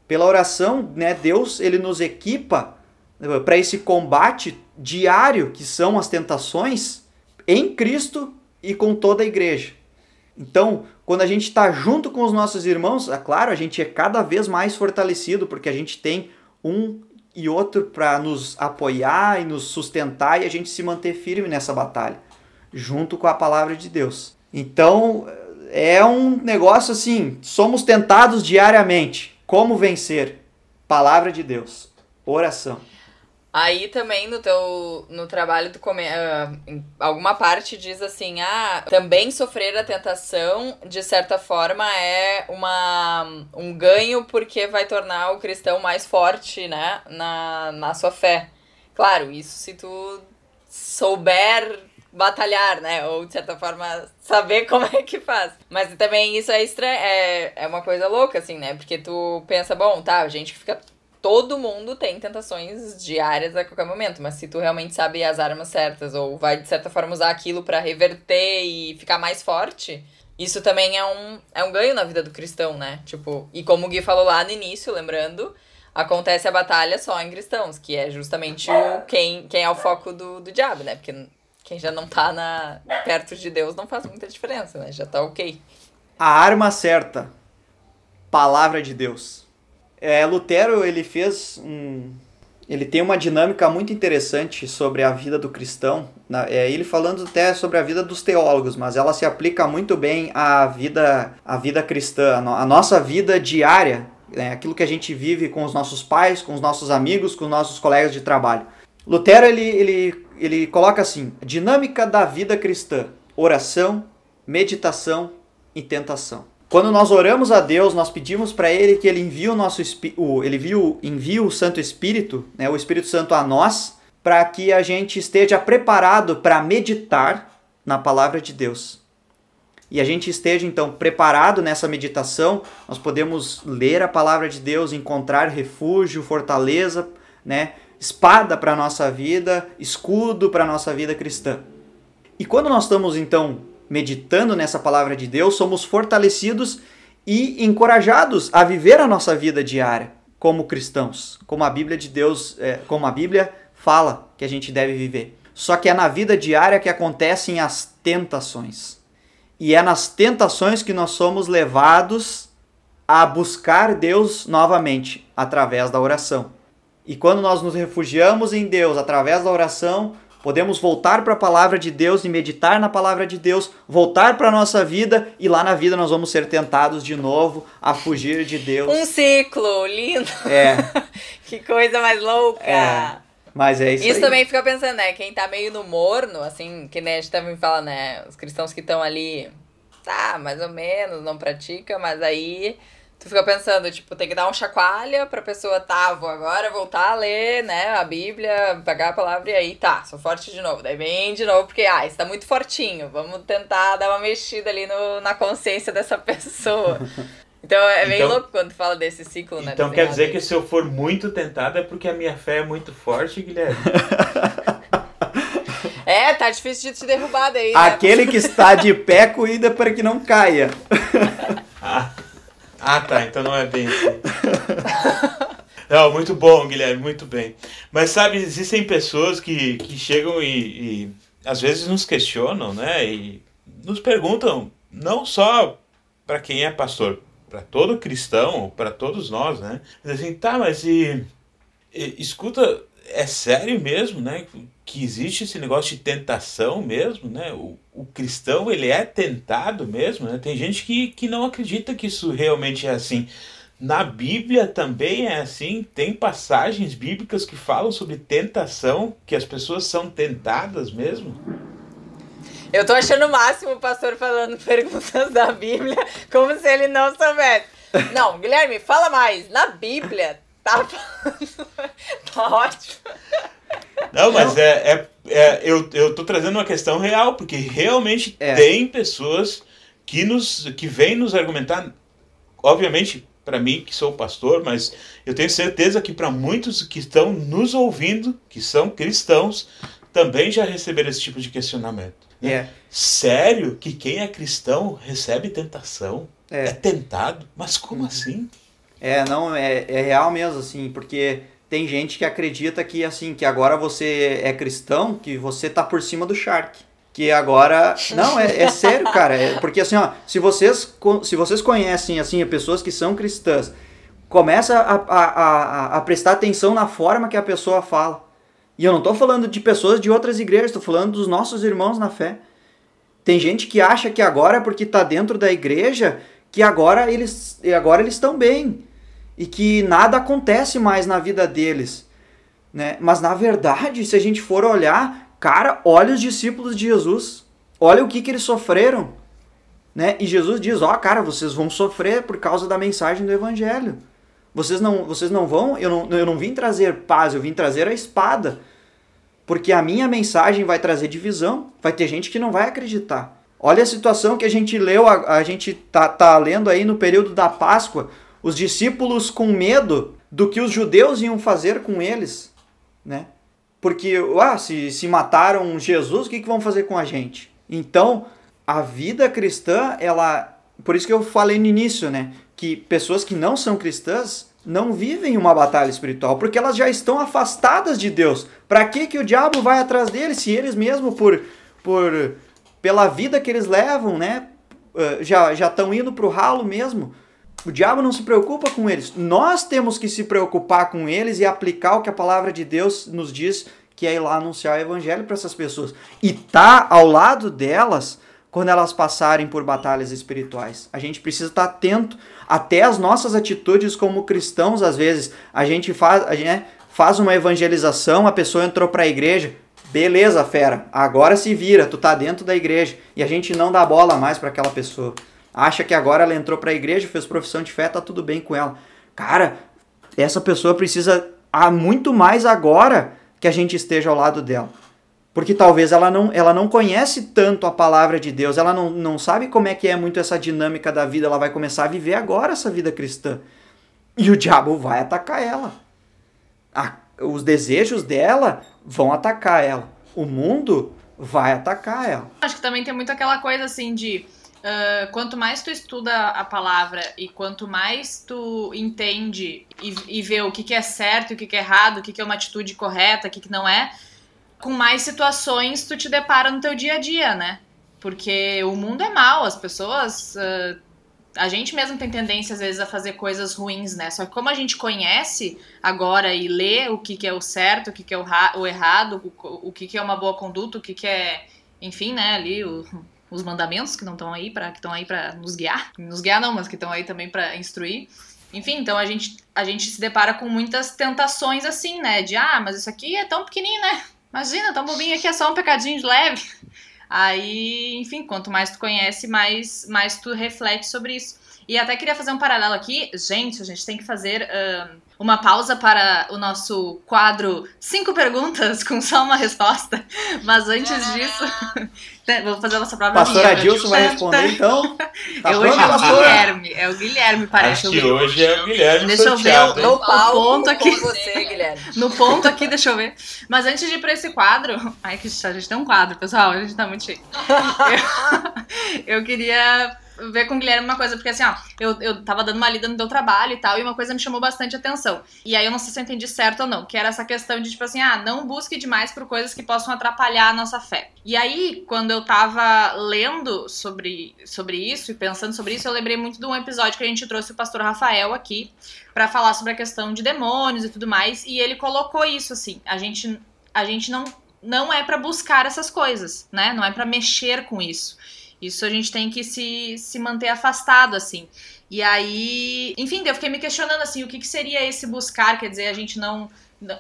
Pela oração, né, Deus ele nos equipa eh, para esse combate diário que são as tentações em Cristo e com toda a igreja. Então, quando a gente está junto com os nossos irmãos, é claro, a gente é cada vez mais fortalecido, porque a gente tem um e outro para nos apoiar e nos sustentar e a gente se manter firme nessa batalha, junto com a palavra de Deus. Então, é um negócio assim: somos tentados diariamente. Como vencer? Palavra de Deus, oração. Aí também no teu no trabalho tu come, uh, alguma parte diz assim: "Ah, também sofrer a tentação de certa forma é uma um ganho porque vai tornar o cristão mais forte, né, na, na sua fé". Claro, isso se tu souber batalhar, né? Ou de certa forma saber como é que faz. Mas também isso é estranho, é, é uma coisa louca, assim, né? Porque tu pensa, bom, tá, a gente que fica todo mundo tem tentações diárias a qualquer momento, mas se tu realmente sabe as armas certas ou vai de certa forma usar aquilo para reverter e ficar mais forte, isso também é um, é um ganho na vida do cristão, né? Tipo, e como o Gui falou lá no início, lembrando, acontece a batalha só em cristãos, que é justamente o quem, quem é o foco do, do diabo, né? Porque quem já não tá na, perto de Deus não faz muita diferença, né? Já tá ok. A arma certa, palavra de Deus. É, Lutero ele fez um, ele tem uma dinâmica muito interessante sobre a vida do cristão. É, ele falando até sobre a vida dos teólogos, mas ela se aplica muito bem à vida, à vida cristã, a nossa vida diária, né, aquilo que a gente vive com os nossos pais, com os nossos amigos, com os nossos colegas de trabalho. Lutero ele, ele, ele coloca assim: dinâmica da vida cristã, oração, meditação e tentação. Quando nós oramos a Deus, nós pedimos para Ele que Ele envie o nosso o, Ele envie, envie o Santo Espírito, né, o Espírito Santo a nós, para que a gente esteja preparado para meditar na palavra de Deus. E a gente esteja então preparado nessa meditação, nós podemos ler a palavra de Deus, encontrar refúgio, fortaleza, né, espada para a nossa vida, escudo para a nossa vida cristã. E quando nós estamos então meditando nessa palavra de Deus, somos fortalecidos e encorajados a viver a nossa vida diária como cristãos, como a Bíblia de Deus, é, como a Bíblia fala que a gente deve viver. Só que é na vida diária que acontecem as tentações. E é nas tentações que nós somos levados a buscar Deus novamente através da oração. E quando nós nos refugiamos em Deus através da oração, Podemos voltar para a palavra de Deus e meditar na palavra de Deus, voltar para a nossa vida e lá na vida nós vamos ser tentados de novo a fugir de Deus. Um ciclo lindo. É. que coisa mais louca. É. Mas é isso Isso aí. também fica pensando, né? Quem tá meio no morno, assim, que nem a gente também fala, né? Os cristãos que estão ali, tá, mais ou menos, não pratica, mas aí Tu fica pensando, tipo, tem que dar um chacoalha pra pessoa, tá, vou agora voltar a ler, né, a Bíblia, pegar a palavra e aí, tá, sou forte de novo. Daí vem de novo, porque, ah, está muito fortinho, vamos tentar dar uma mexida ali no, na consciência dessa pessoa. Então é meio então, louco quando fala desse ciclo, né? Então quer dizer aí. que se eu for muito tentado é porque a minha fé é muito forte, Guilherme? é, tá difícil de te derrubar daí. Né? Aquele que está de pé, cuida para que não caia. ah. Ah, tá. Então não é bem assim. Não, muito bom, Guilherme, muito bem. Mas sabe, existem pessoas que, que chegam e, e às vezes nos questionam, né? E nos perguntam, não só para quem é pastor, para todo cristão, para todos nós, né? Mas assim, tá, mas e, e, escuta, é sério mesmo, né? Que existe esse negócio de tentação mesmo, né? O, o cristão, ele é tentado mesmo, né? Tem gente que, que não acredita que isso realmente é assim. Na Bíblia também é assim, tem passagens bíblicas que falam sobre tentação, que as pessoas são tentadas mesmo. Eu tô achando o máximo o pastor falando perguntas da Bíblia, como se ele não soubesse. Não, Guilherme, fala mais. Na Bíblia, tá, tá ótimo. Não, mas é, é, é, eu, eu tô trazendo uma questão real, porque realmente é. tem pessoas que nos que vêm nos argumentar, obviamente, para mim que sou pastor, mas eu tenho certeza que para muitos que estão nos ouvindo, que são cristãos, também já receberam esse tipo de questionamento. Né? É. Sério que quem é cristão recebe tentação? É, é tentado? Mas como uhum. assim? É, não, é, é real mesmo, assim, porque tem gente que acredita que assim, que agora você é cristão, que você tá por cima do Shark. Que agora. Não, é, é sério, cara. É, porque assim, ó, se vocês, se vocês conhecem assim, pessoas que são cristãs, começa a, a, a, a prestar atenção na forma que a pessoa fala. E eu não estou falando de pessoas de outras igrejas, estou falando dos nossos irmãos na fé. Tem gente que acha que agora, porque está dentro da igreja, que agora eles agora eles estão bem e que nada acontece mais na vida deles, né? Mas na verdade, se a gente for olhar, cara, olha os discípulos de Jesus, olha o que que eles sofreram, né? E Jesus diz, ó, oh, cara, vocês vão sofrer por causa da mensagem do evangelho. Vocês não, vocês não vão, eu não, eu não vim trazer paz, eu vim trazer a espada. Porque a minha mensagem vai trazer divisão, vai ter gente que não vai acreditar. Olha a situação que a gente leu, a, a gente tá, tá lendo aí no período da Páscoa, os discípulos com medo do que os judeus iam fazer com eles, né? Porque, ah, se, se mataram Jesus, o que, que vão fazer com a gente? Então, a vida cristã, ela. Por isso que eu falei no início, né? Que pessoas que não são cristãs não vivem uma batalha espiritual, porque elas já estão afastadas de Deus. Para que, que o diabo vai atrás deles, se eles mesmo, por, por pela vida que eles levam, né? Já estão indo para o ralo mesmo. O diabo não se preocupa com eles. Nós temos que se preocupar com eles e aplicar o que a palavra de Deus nos diz, que é ir lá anunciar o evangelho para essas pessoas. E tá ao lado delas quando elas passarem por batalhas espirituais. A gente precisa estar tá atento até as nossas atitudes como cristãos, às vezes. A gente faz, a gente, né, faz uma evangelização, a pessoa entrou para a igreja, beleza, fera, agora se vira, tu tá dentro da igreja. E a gente não dá bola mais para aquela pessoa acha que agora ela entrou para a igreja, fez profissão de fé, tá tudo bem com ela. Cara, essa pessoa precisa há muito mais agora que a gente esteja ao lado dela. Porque talvez ela não, ela não conhece tanto a palavra de Deus, ela não, não sabe como é que é muito essa dinâmica da vida, ela vai começar a viver agora essa vida cristã. E o diabo vai atacar ela. A, os desejos dela vão atacar ela. O mundo vai atacar ela. Acho que também tem muito aquela coisa assim de Uh, quanto mais tu estuda a palavra e quanto mais tu entende e, e vê o que, que é certo e o que, que é errado, o que, que é uma atitude correta, o que, que não é, com mais situações tu te depara no teu dia a dia, né? Porque o mundo é mau, as pessoas. Uh, a gente mesmo tem tendência, às vezes, a fazer coisas ruins, né? Só que como a gente conhece agora e lê o que, que é o certo, o que, que é o, o errado, o, o que, que é uma boa conduta, o que, que é. Enfim, né, ali, o, os mandamentos que não estão aí para que estão aí para nos guiar, nos guiar não, mas que estão aí também para instruir. Enfim, então a gente a gente se depara com muitas tentações assim, né? De ah, mas isso aqui é tão pequenininho, né? Imagina, tão bobinho aqui é só um pecadinho de leve. Aí, enfim, quanto mais tu conhece, mais mais tu reflete sobre isso. E até queria fazer um paralelo aqui. Gente, a gente tem que fazer uh, uma pausa para o nosso quadro Cinco Perguntas com só uma resposta. Mas antes disso, vou fazer a nossa própria Pastor Adilson vai responder então. Tá hoje é o Guilherme. É o Guilherme, parece. Acho que hoje é o Guilherme. Deixa eu ver o, no ponto aqui. Você, Guilherme. No ponto aqui, deixa eu ver. Mas antes de ir para esse quadro. Ai, que a gente tem um quadro, pessoal. A gente tá muito cheio. eu, eu queria ver com o Guilherme uma coisa, porque assim, ó, eu, eu tava dando uma lida no teu trabalho e tal, e uma coisa me chamou bastante atenção. E aí eu não sei se eu entendi certo ou não, que era essa questão de, tipo assim, ah, não busque demais por coisas que possam atrapalhar a nossa fé. E aí, quando eu tava lendo sobre, sobre isso e pensando sobre isso, eu lembrei muito de um episódio que a gente trouxe o pastor Rafael aqui para falar sobre a questão de demônios e tudo mais, e ele colocou isso assim, a gente a gente não não é para buscar essas coisas, né? Não é para mexer com isso. Isso a gente tem que se, se manter afastado, assim. E aí, enfim, eu fiquei me questionando assim, o que, que seria esse buscar? Quer dizer, a gente não,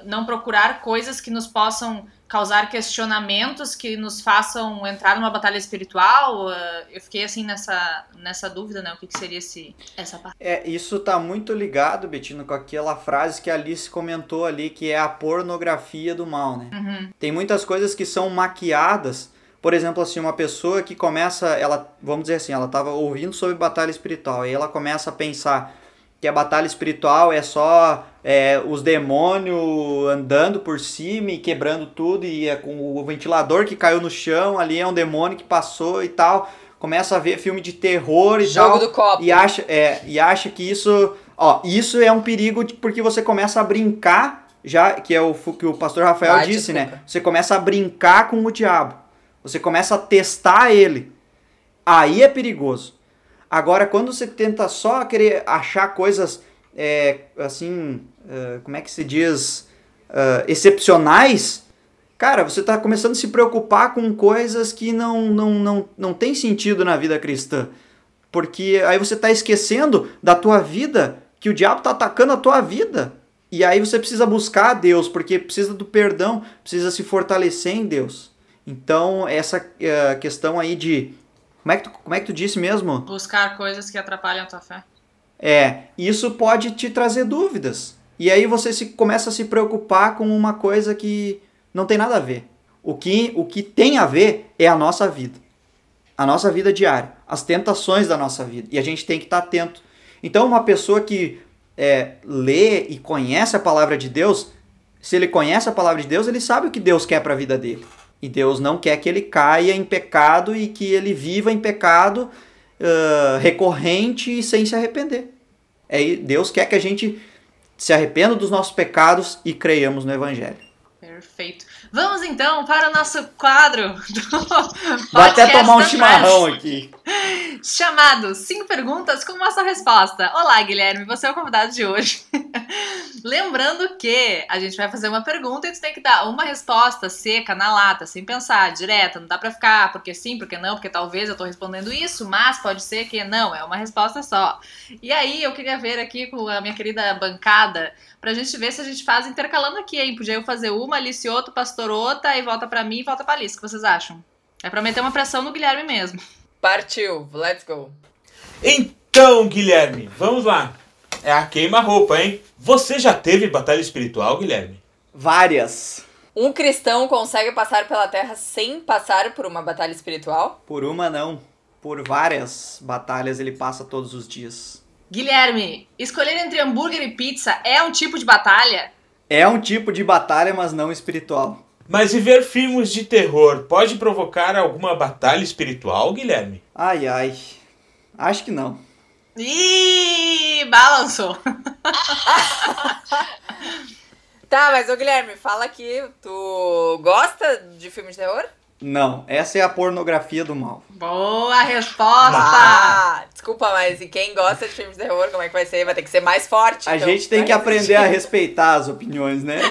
não procurar coisas que nos possam causar questionamentos que nos façam entrar numa batalha espiritual? Eu fiquei assim nessa, nessa dúvida, né? O que, que seria esse, essa parte? É, isso tá muito ligado, Betino, com aquela frase que a Alice comentou ali, que é a pornografia do mal, né? Uhum. Tem muitas coisas que são maquiadas. Por exemplo, assim, uma pessoa que começa, ela, vamos dizer assim, ela estava ouvindo sobre batalha espiritual e ela começa a pensar que a batalha espiritual é só é, os demônios andando por cima e quebrando tudo, e é com o ventilador que caiu no chão, ali é um demônio que passou e tal. Começa a ver filme de terror e Jogo tal. do copo. E acha, é, e acha que isso. Ó, isso é um perigo porque você começa a brincar, já que é o que o pastor Rafael Vai, disse, desculpa. né? Você começa a brincar com o diabo. Você começa a testar ele. Aí é perigoso. Agora, quando você tenta só querer achar coisas é, assim, é, como é que se diz, é, excepcionais, cara, você está começando a se preocupar com coisas que não, não, não, não tem sentido na vida cristã. Porque aí você está esquecendo da tua vida, que o diabo está atacando a tua vida. E aí você precisa buscar a Deus, porque precisa do perdão, precisa se fortalecer em Deus. Então, essa eh, questão aí de. Como é, que tu, como é que tu disse mesmo? Buscar coisas que atrapalham a tua fé. É, isso pode te trazer dúvidas. E aí você se, começa a se preocupar com uma coisa que não tem nada a ver. O que, o que tem a ver é a nossa vida. A nossa vida diária. As tentações da nossa vida. E a gente tem que estar atento. Então, uma pessoa que é, lê e conhece a palavra de Deus, se ele conhece a palavra de Deus, ele sabe o que Deus quer para a vida dele. E Deus não quer que ele caia em pecado e que ele viva em pecado ah, recorrente e sem se arrepender. É, Deus quer que a gente se arrependa dos nossos pecados e creiamos no Evangelho. Perfeito. Vamos então para o nosso quadro do Vou até tomar um chimarrão aqui. Chamado Cinco Perguntas com uma só resposta. Olá, Guilherme, você é o convidado de hoje. Lembrando que a gente vai fazer uma pergunta e tu tem que dar uma resposta seca, na lata, sem pensar, direta. Não dá pra ficar porque sim, porque não, porque talvez eu tô respondendo isso, mas pode ser que não, é uma resposta só. E aí eu queria ver aqui com a minha querida bancada pra gente ver se a gente faz intercalando aqui, hein? Podia eu fazer uma, Alice outra, Pastor outra, e volta pra mim e volta pra Alice. O que vocês acham? É pra meter uma pressão no Guilherme mesmo. Partiu, let's go. Então, Guilherme, vamos lá. É a queima-roupa, hein? Você já teve batalha espiritual, Guilherme? Várias. Um cristão consegue passar pela terra sem passar por uma batalha espiritual? Por uma não. Por várias batalhas ele passa todos os dias. Guilherme, escolher entre hambúrguer e pizza é um tipo de batalha? É um tipo de batalha, mas não espiritual. Mas e ver filmes de terror pode provocar alguma batalha espiritual, Guilherme? Ai, ai. Acho que não. Ih, balançou. Tá, mas ô Guilherme, fala aqui, tu gosta de filme de terror? Não. Essa é a pornografia do mal. Boa resposta. Ah, desculpa, mas e quem gosta de filme de terror, como é que vai ser? Vai ter que ser mais forte. A então, gente tem que aprender a resistir. respeitar as opiniões, né?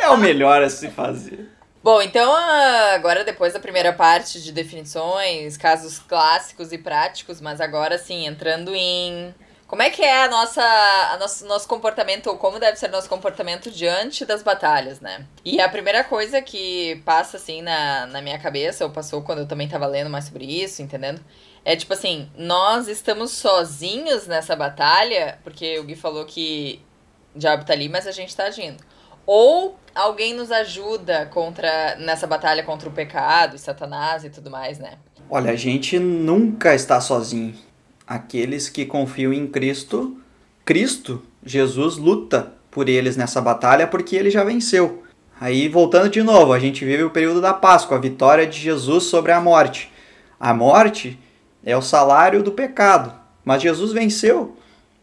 É o melhor a se fazer. Bom, então ah, agora depois da primeira parte de definições, casos clássicos e práticos, mas agora sim, entrando em como é que é a nossa, a nosso, nosso comportamento, ou como deve ser nosso comportamento diante das batalhas, né? E a primeira coisa que passa assim na, na minha cabeça, ou passou quando eu também tava lendo mais sobre isso, entendendo? É tipo assim, nós estamos sozinhos nessa batalha, porque o Gui falou que o diabo tá ali, mas a gente tá agindo. Ou alguém nos ajuda contra nessa batalha contra o pecado, Satanás e tudo mais, né? Olha, a gente nunca está sozinho. Aqueles que confiam em Cristo, Cristo, Jesus, luta por eles nessa batalha porque ele já venceu. Aí, voltando de novo, a gente vive o período da Páscoa, a vitória de Jesus sobre a morte. A morte é o salário do pecado, mas Jesus venceu.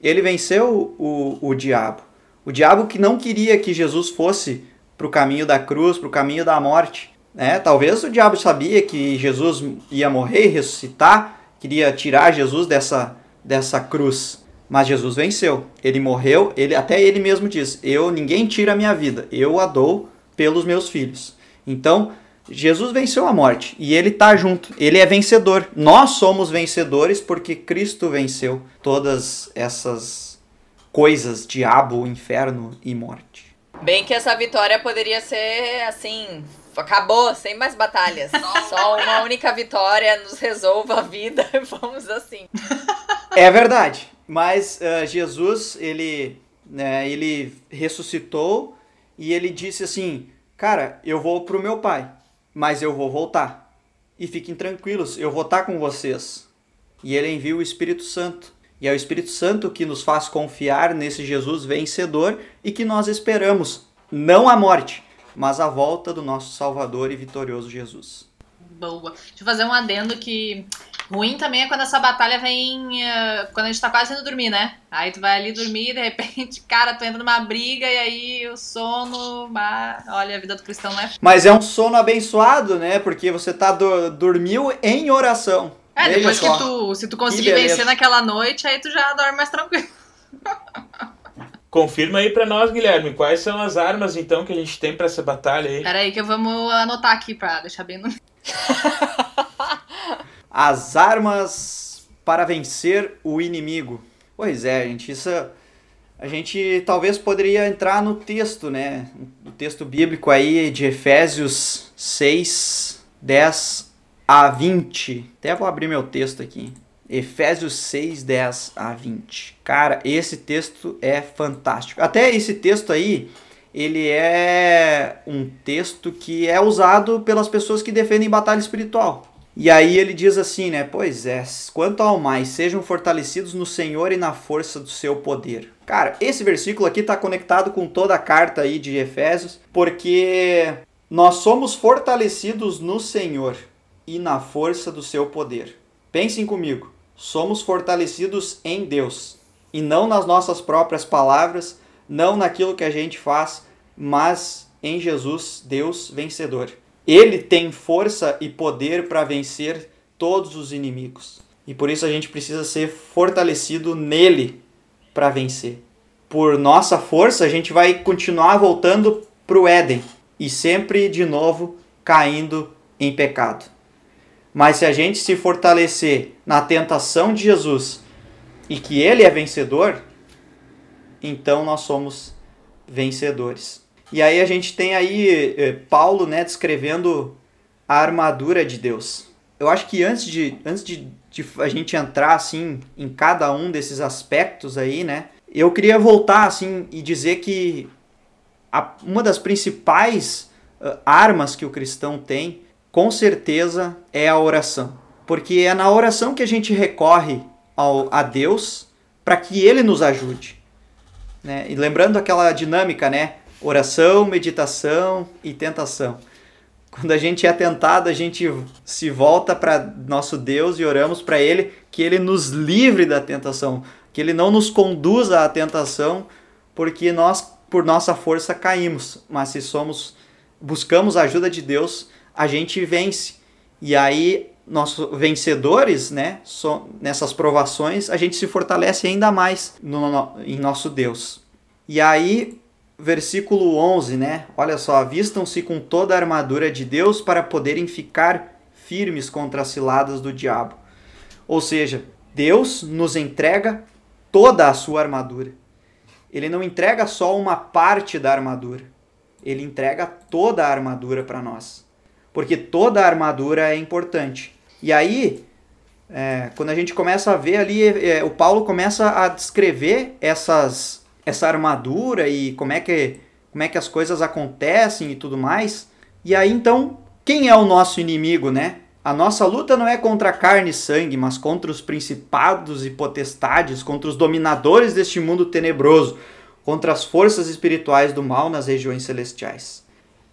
Ele venceu o, o diabo. O diabo que não queria que Jesus fosse para o caminho da cruz, para o caminho da morte. Né? Talvez o diabo sabia que Jesus ia morrer e ressuscitar, queria tirar Jesus dessa, dessa cruz. Mas Jesus venceu. Ele morreu, ele até ele mesmo diz: "Eu ninguém tira a minha vida, eu a dou pelos meus filhos". Então, Jesus venceu a morte e ele tá junto. Ele é vencedor. Nós somos vencedores porque Cristo venceu todas essas coisas, diabo, inferno e morte. Bem que essa vitória poderia ser assim, acabou, sem mais batalhas. Só uma única vitória nos resolva a vida, vamos assim. É verdade. Mas uh, Jesus, ele, né, ele ressuscitou e ele disse assim: Cara, eu vou pro meu pai, mas eu vou voltar. E fiquem tranquilos, eu vou estar com vocês. E ele envia o Espírito Santo. E é o Espírito Santo que nos faz confiar nesse Jesus vencedor e que nós esperamos não a morte, mas a volta do nosso Salvador e vitorioso Jesus. Boa. Deixa eu fazer um adendo que ruim também é quando essa batalha vem uh, quando a gente tá quase indo dormir, né? Aí tu vai ali dormir e de repente, cara, tu entra numa briga e aí o sono, bah, olha, a vida do cristão não é. Mas é um sono abençoado, né? Porque você tá do, dormiu em oração. É, depois que tu, se tu conseguir vencer naquela noite, aí tu já dorme mais tranquilo. Confirma aí para nós, Guilherme, quais são as armas então que a gente tem para essa batalha aí? Pera aí que vamos anotar aqui para deixar bem no As armas para vencer o inimigo. Pois é, gente, isso a gente talvez poderia entrar no texto, né? O texto bíblico aí de Efésios 6, 10 a 20. Até vou abrir meu texto aqui. Efésios 6, 10 a 20. Cara, esse texto é fantástico. Até esse texto aí, ele é um texto que é usado pelas pessoas que defendem batalha espiritual. E aí ele diz assim, né? Pois é, quanto ao mais, sejam fortalecidos no Senhor e na força do seu poder. Cara, esse versículo aqui está conectado com toda a carta aí de Efésios, porque nós somos fortalecidos no Senhor e na força do seu poder. Pensem comigo, somos fortalecidos em Deus e não nas nossas próprias palavras, não naquilo que a gente faz, mas em Jesus, Deus vencedor. Ele tem força e poder para vencer todos os inimigos. E por isso a gente precisa ser fortalecido nele para vencer. Por nossa força, a gente vai continuar voltando para o Éden e sempre de novo caindo em pecado. Mas se a gente se fortalecer na tentação de Jesus e que ele é vencedor, então nós somos vencedores. E aí a gente tem aí eh, Paulo, né, descrevendo a armadura de Deus. Eu acho que antes de, antes de, de a gente entrar assim em cada um desses aspectos aí, né, eu queria voltar assim e dizer que a, uma das principais uh, armas que o cristão tem com certeza é a oração. Porque é na oração que a gente recorre ao, a Deus para que Ele nos ajude. Né? E lembrando aquela dinâmica, né? Oração, meditação e tentação. Quando a gente é tentado, a gente se volta para nosso Deus e oramos para Ele que Ele nos livre da tentação, que Ele não nos conduza à tentação, porque nós, por nossa força, caímos. Mas se somos buscamos a ajuda de Deus, a gente vence. E aí, nossos vencedores, né, nessas provações, a gente se fortalece ainda mais no, no, em nosso Deus. E aí, versículo 11, né? Olha só, vistam-se com toda a armadura de Deus para poderem ficar firmes contra as ciladas do diabo. Ou seja, Deus nos entrega toda a sua armadura. Ele não entrega só uma parte da armadura. Ele entrega toda a armadura para nós porque toda armadura é importante. E aí, é, quando a gente começa a ver ali, é, o Paulo começa a descrever essas, essa armadura e como é, que, como é que as coisas acontecem e tudo mais. E aí, então, quem é o nosso inimigo, né? A nossa luta não é contra carne e sangue, mas contra os principados e potestades, contra os dominadores deste mundo tenebroso, contra as forças espirituais do mal nas regiões celestiais.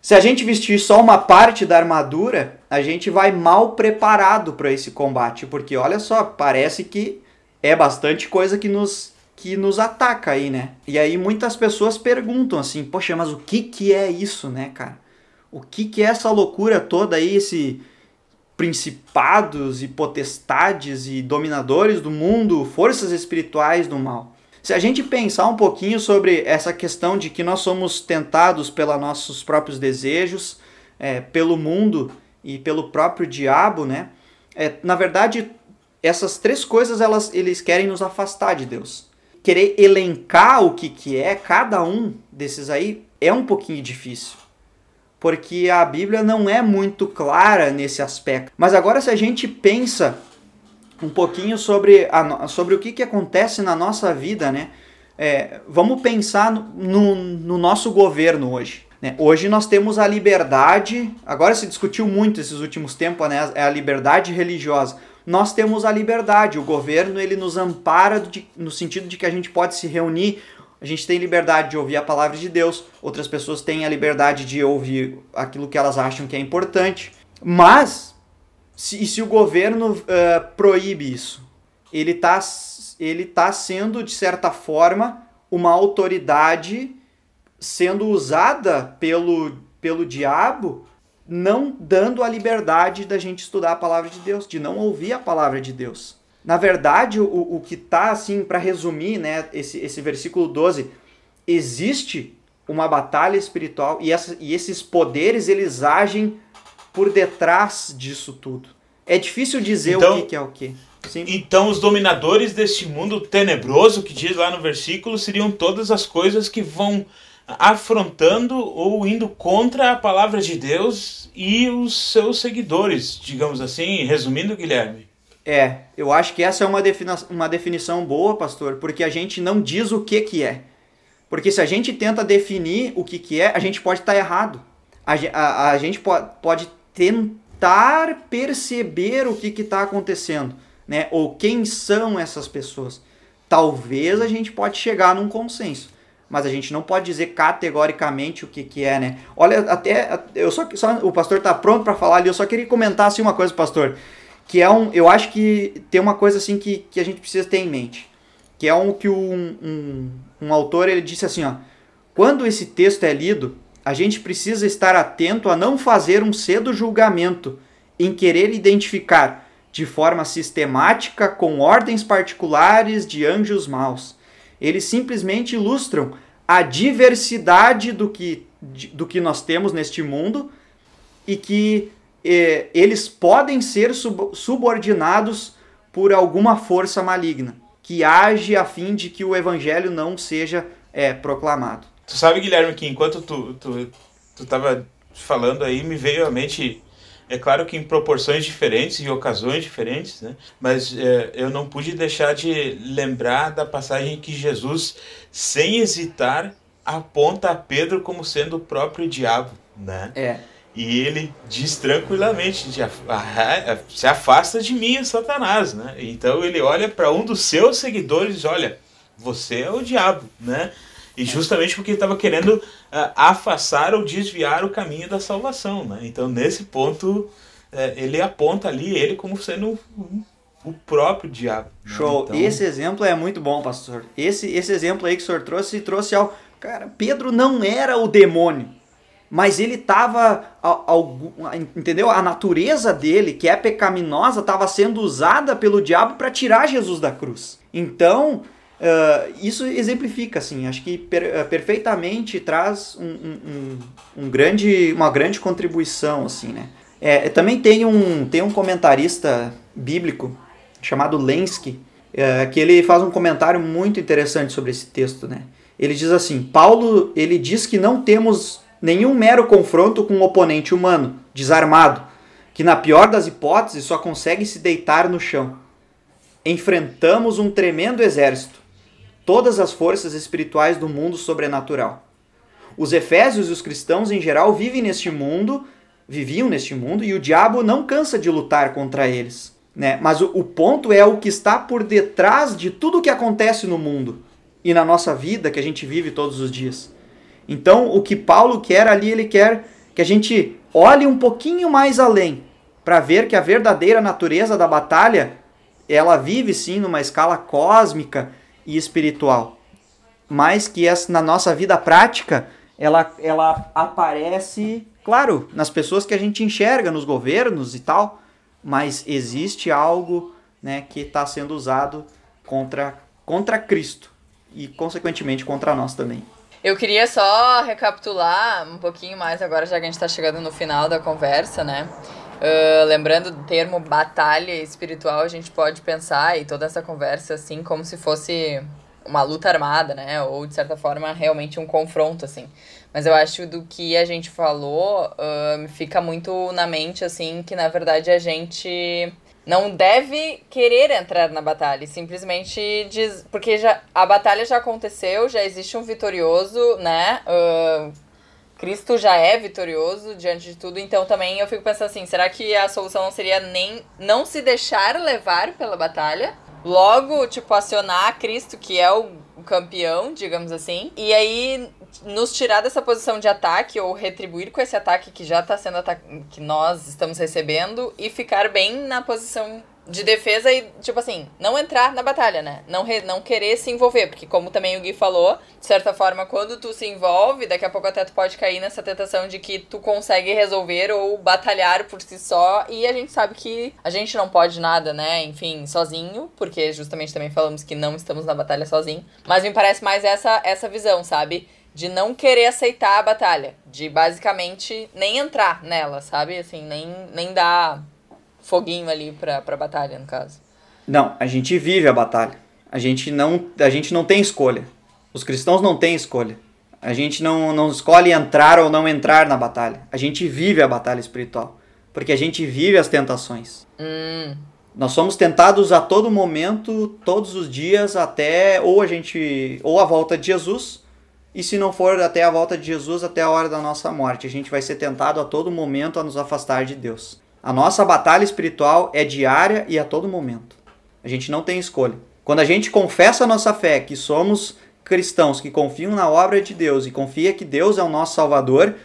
Se a gente vestir só uma parte da armadura, a gente vai mal preparado para esse combate, porque olha só, parece que é bastante coisa que nos que nos ataca aí, né? E aí muitas pessoas perguntam assim: "Poxa, mas o que que é isso, né, cara? O que que é essa loucura toda aí, esse principados e potestades e dominadores do mundo, forças espirituais do mal?" Se a gente pensar um pouquinho sobre essa questão de que nós somos tentados pelos nossos próprios desejos, é, pelo mundo e pelo próprio diabo, né? É, na verdade, essas três coisas elas, eles querem nos afastar de Deus. Querer elencar o que, que é cada um desses aí é um pouquinho difícil. Porque a Bíblia não é muito clara nesse aspecto. Mas agora, se a gente pensa um pouquinho sobre, a, sobre o que, que acontece na nossa vida, né? É, vamos pensar no, no nosso governo hoje. Né? Hoje nós temos a liberdade, agora se discutiu muito esses últimos tempos, né? é a liberdade religiosa. Nós temos a liberdade, o governo ele nos ampara de, no sentido de que a gente pode se reunir, a gente tem liberdade de ouvir a palavra de Deus, outras pessoas têm a liberdade de ouvir aquilo que elas acham que é importante. Mas, se, se o governo uh, proíbe isso, ele está ele tá sendo, de certa forma, uma autoridade sendo usada pelo, pelo diabo, não dando a liberdade da gente estudar a palavra de Deus, de não ouvir a palavra de Deus. Na verdade, o, o que está, assim, para resumir, né, esse, esse versículo 12, existe uma batalha espiritual e, essa, e esses poderes, eles agem por detrás disso tudo. É difícil dizer então, o que, que é o que. Sim. Então, os dominadores deste mundo tenebroso, que diz lá no versículo, seriam todas as coisas que vão afrontando ou indo contra a palavra de Deus e os seus seguidores, digamos assim, resumindo, Guilherme. É, eu acho que essa é uma, defini uma definição boa, pastor, porque a gente não diz o que que é. Porque se a gente tenta definir o que que é, a gente pode estar errado. A, a, a gente pode, pode tentar perceber o que está acontecendo, né? Ou quem são essas pessoas. Talvez a gente pode chegar num consenso mas a gente não pode dizer categoricamente o que, que é, né? Olha, até eu só, só o pastor tá pronto para falar ali, eu só queria comentar assim uma coisa, pastor, que é um, eu acho que tem uma coisa assim que, que a gente precisa ter em mente, que é um que um, um, um autor ele disse assim, ó, quando esse texto é lido, a gente precisa estar atento a não fazer um cedo julgamento em querer identificar de forma sistemática com ordens particulares de anjos maus. Eles simplesmente ilustram a diversidade do que, do que nós temos neste mundo e que eh, eles podem ser sub, subordinados por alguma força maligna que age a fim de que o evangelho não seja é, proclamado. Tu sabe, Guilherme, que enquanto tu, tu, tu tava falando aí, me veio à mente é claro que em proporções diferentes e ocasiões diferentes, né? mas é, eu não pude deixar de lembrar da passagem que Jesus, sem hesitar, aponta a Pedro como sendo o próprio diabo. Né? É. E ele diz tranquilamente: se afasta de mim, Satanás. Né? Então ele olha para um dos seus seguidores: olha, você é o diabo. Né? E justamente porque ele estava querendo uh, afastar ou desviar o caminho da salvação. Né? Então, nesse ponto, uh, ele aponta ali ele como sendo o próprio diabo. Né? Show. Então... Esse exemplo é muito bom, pastor. Esse, esse exemplo aí que o senhor trouxe, trouxe ao. Cara, Pedro não era o demônio. Mas ele estava. Entendeu? A natureza dele, que é pecaminosa, estava sendo usada pelo diabo para tirar Jesus da cruz. Então, Uh, isso exemplifica, assim, acho que per, uh, perfeitamente traz um, um, um, um, grande, uma grande contribuição, assim, né? É, também tem um, tem um comentarista bíblico chamado Lenski, uh, que ele faz um comentário muito interessante sobre esse texto, né? Ele diz assim, Paulo, ele diz que não temos nenhum mero confronto com um oponente humano, desarmado, que na pior das hipóteses só consegue se deitar no chão. Enfrentamos um tremendo exército, todas as forças espirituais do mundo sobrenatural. Os efésios e os cristãos em geral vivem neste mundo, viviam neste mundo, e o diabo não cansa de lutar contra eles. Né? Mas o, o ponto é o que está por detrás de tudo o que acontece no mundo e na nossa vida que a gente vive todos os dias. Então, o que Paulo quer ali, ele quer que a gente olhe um pouquinho mais além para ver que a verdadeira natureza da batalha, ela vive sim numa escala cósmica e espiritual. Mas que essa, na nossa vida prática, ela, ela aparece, claro, nas pessoas que a gente enxerga, nos governos e tal, mas existe algo né, que está sendo usado contra, contra Cristo e, consequentemente, contra nós também. Eu queria só recapitular um pouquinho mais agora, já que a gente está chegando no final da conversa, né? Uh, lembrando do termo batalha espiritual, a gente pode pensar e toda essa conversa assim como se fosse uma luta armada, né? Ou de certa forma realmente um confronto, assim. Mas eu acho do que a gente falou uh, fica muito na mente, assim, que na verdade a gente não deve querer entrar na batalha, simplesmente diz. Porque já, a batalha já aconteceu, já existe um vitorioso, né? Uh, Cristo já é vitorioso diante de tudo, então também eu fico pensando assim, será que a solução não seria nem não se deixar levar pela batalha? Logo, tipo, acionar Cristo, que é o campeão, digamos assim, e aí nos tirar dessa posição de ataque ou retribuir com esse ataque que já está sendo que nós estamos recebendo e ficar bem na posição de defesa e, tipo assim, não entrar na batalha, né? Não, re, não querer se envolver, porque como também o Gui falou, de certa forma, quando tu se envolve, daqui a pouco até tu pode cair nessa tentação de que tu consegue resolver ou batalhar por si só, e a gente sabe que a gente não pode nada, né? Enfim, sozinho, porque justamente também falamos que não estamos na batalha sozinho, mas me parece mais essa, essa visão, sabe? De não querer aceitar a batalha, de basicamente nem entrar nela, sabe? Assim, nem, nem dar foguinho ali pra, pra batalha, no caso. Não, a gente vive a batalha. A gente não, a gente não tem escolha. Os cristãos não têm escolha. A gente não, não escolhe entrar ou não entrar na batalha. A gente vive a batalha espiritual. Porque a gente vive as tentações. Hum. Nós somos tentados a todo momento, todos os dias, até ou a gente. ou a volta de Jesus. E se não for até a volta de Jesus, até a hora da nossa morte. A gente vai ser tentado a todo momento a nos afastar de Deus. A nossa batalha espiritual é diária e a todo momento. A gente não tem escolha. Quando a gente confessa a nossa fé, que somos cristãos que confiam na obra de Deus e confia que Deus é o nosso Salvador,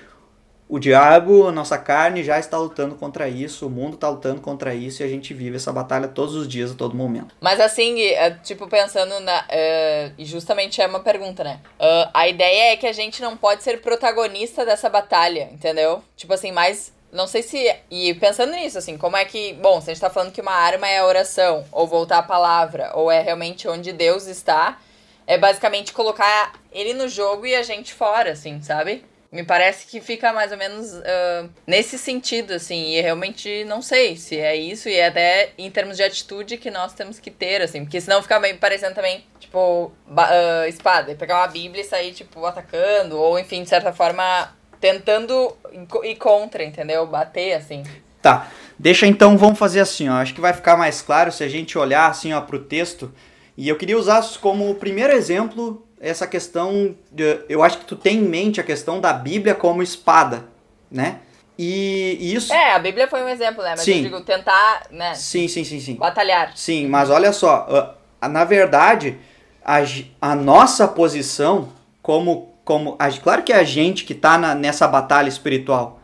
o diabo, a nossa carne já está lutando contra isso, o mundo está lutando contra isso e a gente vive essa batalha todos os dias, a todo momento. Mas assim, é, tipo, pensando na. Uh, justamente é uma pergunta, né? Uh, a ideia é que a gente não pode ser protagonista dessa batalha, entendeu? Tipo assim, mais não sei se. E pensando nisso, assim, como é que. Bom, se a gente tá falando que uma arma é a oração, ou voltar a palavra, ou é realmente onde Deus está, é basicamente colocar ele no jogo e a gente fora, assim, sabe? Me parece que fica mais ou menos uh, nesse sentido, assim, e realmente não sei se é isso, e é até em termos de atitude que nós temos que ter, assim, porque senão fica meio parecendo também, tipo, uh, espada, pegar uma Bíblia e sair, tipo, atacando, ou enfim, de certa forma, tentando ir contra, entendeu? Bater assim. Tá. Deixa então, vamos fazer assim, ó. Acho que vai ficar mais claro se a gente olhar assim, ó, pro texto. E eu queria usar como primeiro exemplo essa questão, de, eu acho que tu tem em mente a questão da Bíblia como espada, né? E, e isso. É, a Bíblia foi um exemplo, né? Mas sim. eu digo tentar, né? Sim, sim, sim, sim. Batalhar. Sim, mas olha só, na verdade, a, a nossa posição como como claro que é a gente que está nessa batalha espiritual,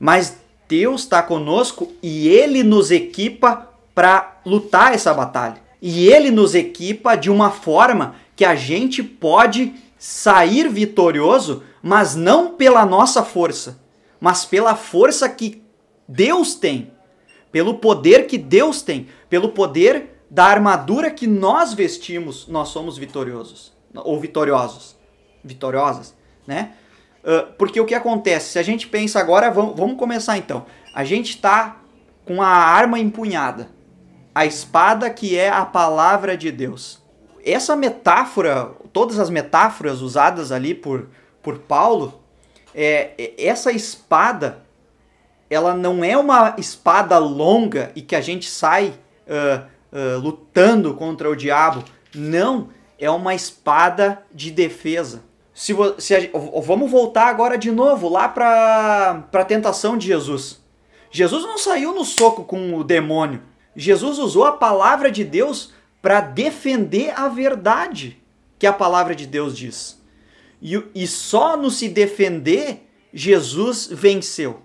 mas Deus está conosco e Ele nos equipa para lutar essa batalha. E Ele nos equipa de uma forma que a gente pode sair vitorioso, mas não pela nossa força, mas pela força que Deus tem, pelo poder que Deus tem, pelo poder da armadura que nós vestimos, nós somos vitoriosos ou vitoriosos vitoriosas, né? Uh, porque o que acontece? Se a gente pensa agora, vamos, vamos começar então. A gente está com a arma empunhada, a espada que é a palavra de Deus. Essa metáfora, todas as metáforas usadas ali por, por Paulo, é, é essa espada, ela não é uma espada longa e que a gente sai uh, uh, lutando contra o diabo. Não, é uma espada de defesa se, se a, vamos voltar agora de novo lá para a tentação de Jesus. Jesus não saiu no soco com o demônio. Jesus usou a palavra de Deus para defender a verdade que a palavra de Deus diz. E, e só no se defender, Jesus venceu.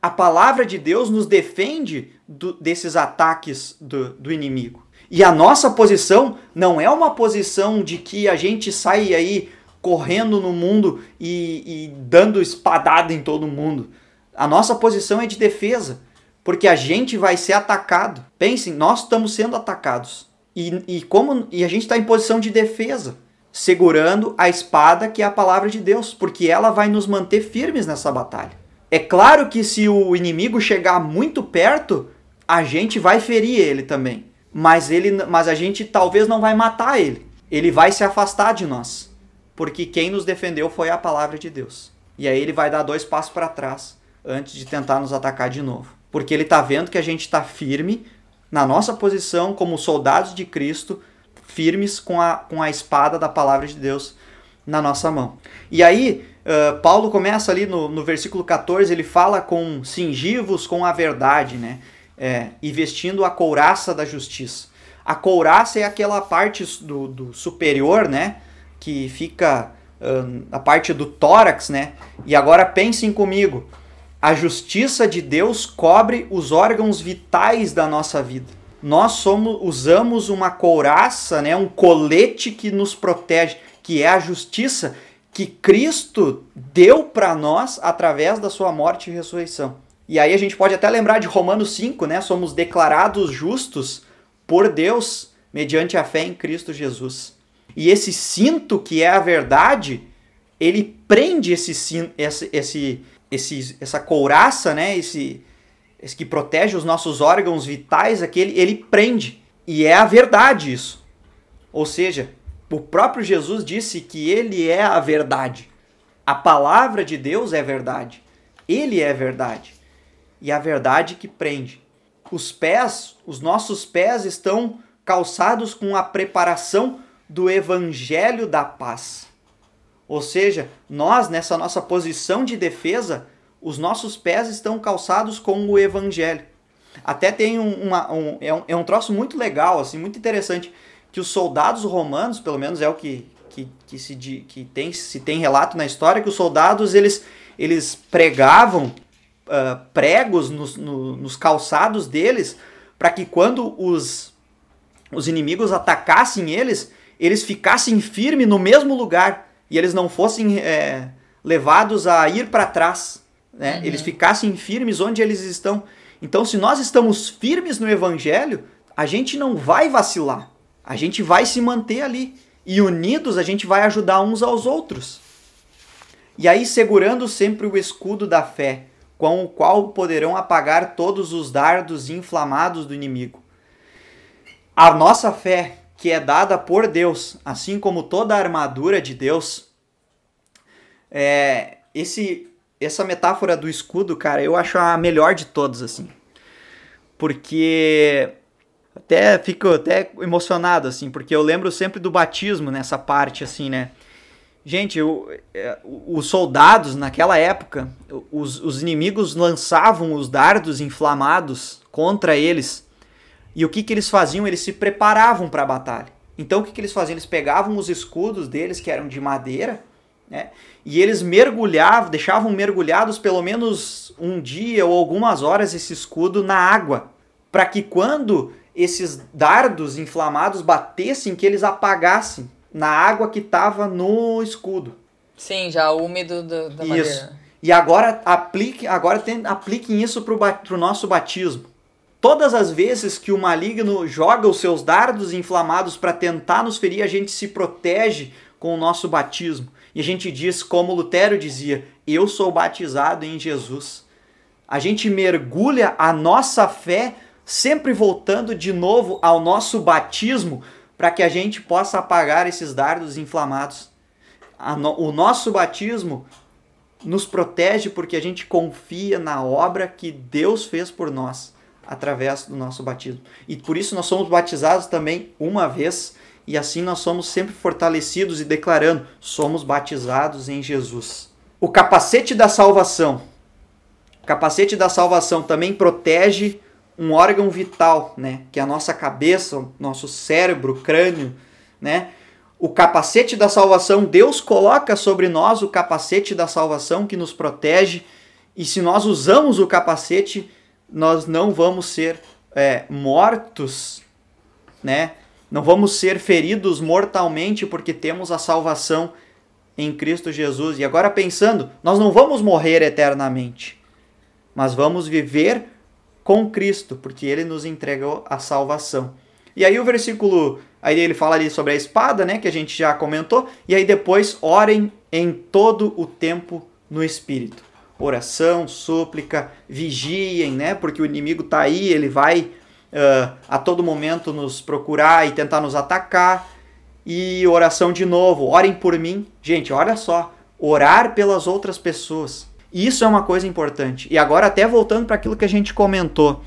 A palavra de Deus nos defende do, desses ataques do, do inimigo. E a nossa posição não é uma posição de que a gente sai aí correndo no mundo e, e dando espadada em todo mundo. A nossa posição é de defesa, porque a gente vai ser atacado. Pensem, nós estamos sendo atacados. E, e como e a gente está em posição de defesa. segurando a espada que é a palavra de Deus, porque ela vai nos manter firmes nessa batalha. É claro que se o inimigo chegar muito perto, a gente vai ferir ele também, mas ele mas a gente talvez não vai matar ele. Ele vai se afastar de nós, porque quem nos defendeu foi a palavra de Deus. E aí ele vai dar dois passos para trás antes de tentar nos atacar de novo, porque ele está vendo que a gente está firme na nossa posição como soldados de Cristo, firmes com a, com a espada da palavra de Deus na nossa mão. E aí, uh, Paulo começa ali no, no versículo 14, ele fala com cingivos com a verdade, né? É, e vestindo a couraça da justiça. A couraça é aquela parte do, do superior, né? Que fica uh, a parte do tórax, né? E agora pensem comigo a justiça de Deus cobre os órgãos vitais da nossa vida. Nós somos, usamos uma couraça, né, um colete que nos protege, que é a justiça que Cristo deu para nós através da sua morte e ressurreição. E aí a gente pode até lembrar de Romanos 5, né? Somos declarados justos por Deus mediante a fé em Cristo Jesus. E esse cinto que é a verdade, ele prende esse, esse, esse esse, essa couraça, né, esse, esse que protege os nossos órgãos vitais, aquele, ele prende. E é a verdade isso. Ou seja, o próprio Jesus disse que ele é a verdade. A palavra de Deus é verdade. Ele é verdade. E a verdade que prende. Os pés, os nossos pés estão calçados com a preparação do evangelho da paz. Ou seja, nós, nessa nossa posição de defesa, os nossos pés estão calçados com o evangelho. Até tem um, uma, um, é um, é um troço muito legal, assim, muito interessante, que os soldados romanos, pelo menos é o que, que, que, se, que tem, se tem relato na história, que os soldados eles, eles pregavam uh, pregos nos, no, nos calçados deles para que quando os, os inimigos atacassem eles, eles ficassem firmes no mesmo lugar e eles não fossem é, levados a ir para trás, né? Uhum. Eles ficassem firmes onde eles estão. Então, se nós estamos firmes no Evangelho, a gente não vai vacilar. A gente vai se manter ali. E unidos a gente vai ajudar uns aos outros. E aí, segurando sempre o escudo da fé, com o qual poderão apagar todos os dardos inflamados do inimigo. A nossa fé, que é dada por Deus, assim como toda a armadura de Deus. É, esse, essa metáfora do escudo, cara, eu acho a melhor de todas, assim. Porque até fico até emocionado, assim, porque eu lembro sempre do batismo nessa parte, assim, né? Gente, é, os soldados naquela época, os, os inimigos lançavam os dardos inflamados contra eles e o que, que eles faziam? Eles se preparavam para a batalha. Então o que, que eles faziam? Eles pegavam os escudos deles, que eram de madeira, né? e eles mergulhavam, deixavam mergulhados pelo menos um dia ou algumas horas esse escudo na água, para que quando esses dardos inflamados batessem, que eles apagassem na água que estava no escudo. Sim, já úmido do, da isso. madeira. E agora aplique, agora tem, apliquem isso para o nosso batismo. Todas as vezes que o maligno joga os seus dardos inflamados para tentar nos ferir, a gente se protege com o nosso batismo. E a gente diz, como Lutero dizia: Eu sou batizado em Jesus. A gente mergulha a nossa fé, sempre voltando de novo ao nosso batismo, para que a gente possa apagar esses dardos inflamados. O nosso batismo nos protege porque a gente confia na obra que Deus fez por nós através do nosso batismo. E por isso nós somos batizados também uma vez, e assim nós somos sempre fortalecidos e declarando: somos batizados em Jesus. O capacete da salvação. O capacete da salvação também protege um órgão vital, né, que é a nossa cabeça, nosso cérebro, crânio, né? O capacete da salvação, Deus coloca sobre nós o capacete da salvação que nos protege, e se nós usamos o capacete, nós não vamos ser é, mortos, né? Não vamos ser feridos mortalmente porque temos a salvação em Cristo Jesus. E agora pensando, nós não vamos morrer eternamente, mas vamos viver com Cristo, porque ele nos entregou a salvação. E aí o versículo Aí ele fala ali sobre a espada, né, que a gente já comentou, e aí depois orem em todo o tempo no espírito. Oração, súplica, vigiem, né, porque o inimigo tá aí, ele vai uh, a todo momento nos procurar e tentar nos atacar. E oração de novo, orem por mim. Gente, olha só, orar pelas outras pessoas. Isso é uma coisa importante. E agora até voltando para aquilo que a gente comentou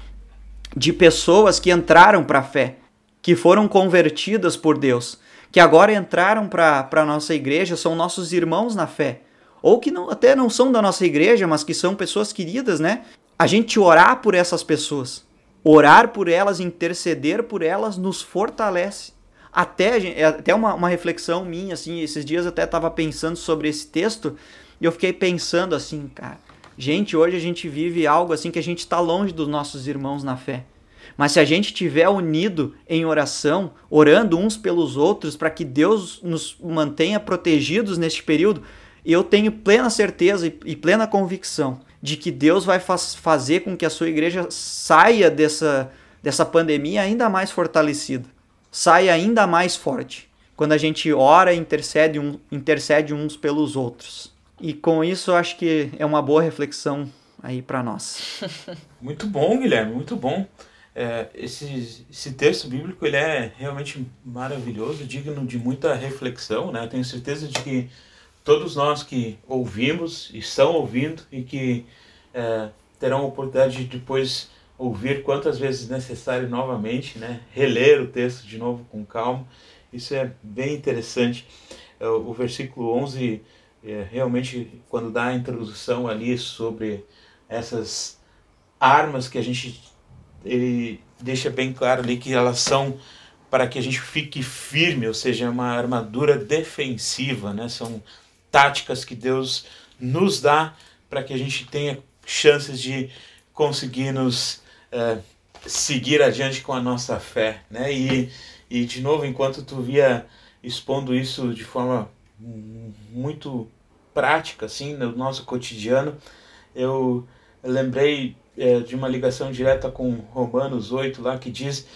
de pessoas que entraram para a fé, que foram convertidas por Deus, que agora entraram para a nossa igreja, são nossos irmãos na fé, ou que não, até não são da nossa igreja, mas que são pessoas queridas, né? A gente orar por essas pessoas, orar por elas, interceder por elas, nos fortalece. Até, é até uma, uma reflexão minha, assim, esses dias eu até estava pensando sobre esse texto e eu fiquei pensando assim, cara, gente, hoje a gente vive algo assim que a gente está longe dos nossos irmãos na fé. Mas se a gente tiver unido em oração, orando uns pelos outros para que Deus nos mantenha protegidos neste período, eu tenho plena certeza e plena convicção de que Deus vai faz, fazer com que a sua igreja saia dessa, dessa pandemia ainda mais fortalecida, saia ainda mais forte, quando a gente ora e intercede, um, intercede uns pelos outros. E com isso eu acho que é uma boa reflexão aí para nós. Muito bom, Guilherme, muito bom. É, esse, esse texto bíblico ele é realmente maravilhoso, digno de muita reflexão. Né? Eu tenho certeza de que todos nós que ouvimos, estão ouvindo e que é, terão a oportunidade de depois ouvir quantas vezes necessário novamente, né? reler o texto de novo com calma. Isso é bem interessante. É, o versículo 11 é, realmente quando dá a introdução ali sobre essas armas que a gente ele deixa bem claro ali que elas são para que a gente fique firme, ou seja, é uma armadura defensiva, né? São táticas que Deus nos dá para que a gente tenha chances de conseguir nos é, seguir adiante com a nossa fé, né? E, e de novo, enquanto tu via expondo isso de forma muito prática, assim, no nosso cotidiano, eu lembrei é, de uma ligação direta com Romanos 8, lá que diz: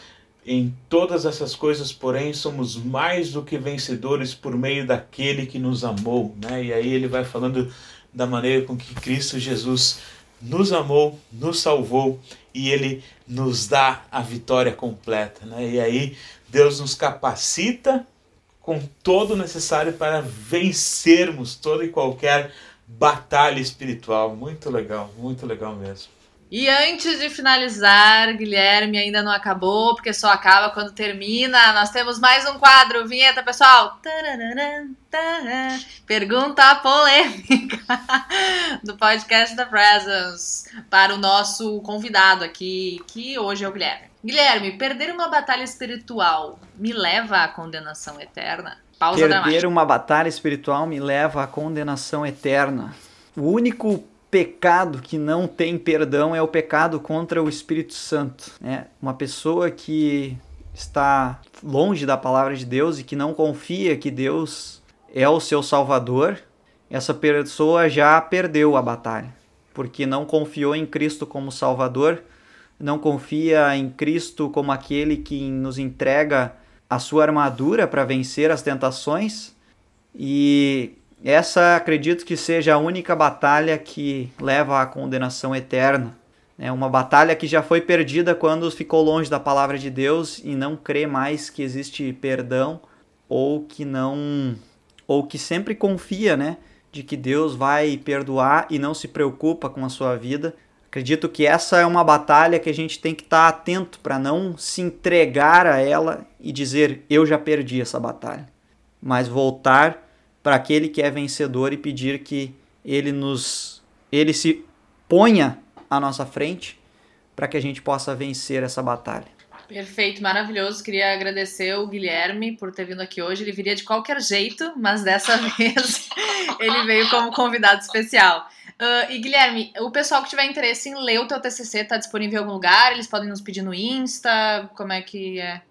Em todas essas coisas, porém, somos mais do que vencedores por meio daquele que nos amou. Né? E aí ele vai falando da maneira com que Cristo Jesus nos amou, nos salvou e ele nos dá a vitória completa. Né? E aí Deus nos capacita com todo o necessário para vencermos toda e qualquer batalha espiritual. Muito legal, muito legal mesmo. E antes de finalizar, Guilherme ainda não acabou, porque só acaba quando termina. Nós temos mais um quadro, vinheta, pessoal. Pergunta polêmica do podcast da Presence para o nosso convidado aqui, que hoje é o Guilherme. Guilherme, perder uma batalha espiritual me leva à condenação eterna? Pausa perder dramática. uma batalha espiritual me leva à condenação eterna. O único pecado que não tem perdão é o pecado contra o Espírito Santo. Né? Uma pessoa que está longe da palavra de Deus e que não confia que Deus é o seu Salvador, essa pessoa já perdeu a batalha, porque não confiou em Cristo como Salvador, não confia em Cristo como aquele que nos entrega a sua armadura para vencer as tentações e essa acredito que seja a única batalha que leva à condenação eterna. É uma batalha que já foi perdida quando ficou longe da palavra de Deus e não crê mais que existe perdão ou que não ou que sempre confia, né, de que Deus vai perdoar e não se preocupa com a sua vida. Acredito que essa é uma batalha que a gente tem que estar atento para não se entregar a ela e dizer eu já perdi essa batalha, mas voltar para aquele que é vencedor e pedir que ele nos ele se ponha à nossa frente para que a gente possa vencer essa batalha. Perfeito, maravilhoso. Queria agradecer o Guilherme por ter vindo aqui hoje. Ele viria de qualquer jeito, mas dessa vez ele veio como convidado especial. Uh, e Guilherme, o pessoal que tiver interesse em ler o teu TCC está disponível em algum lugar? Eles podem nos pedir no Insta? Como é que é?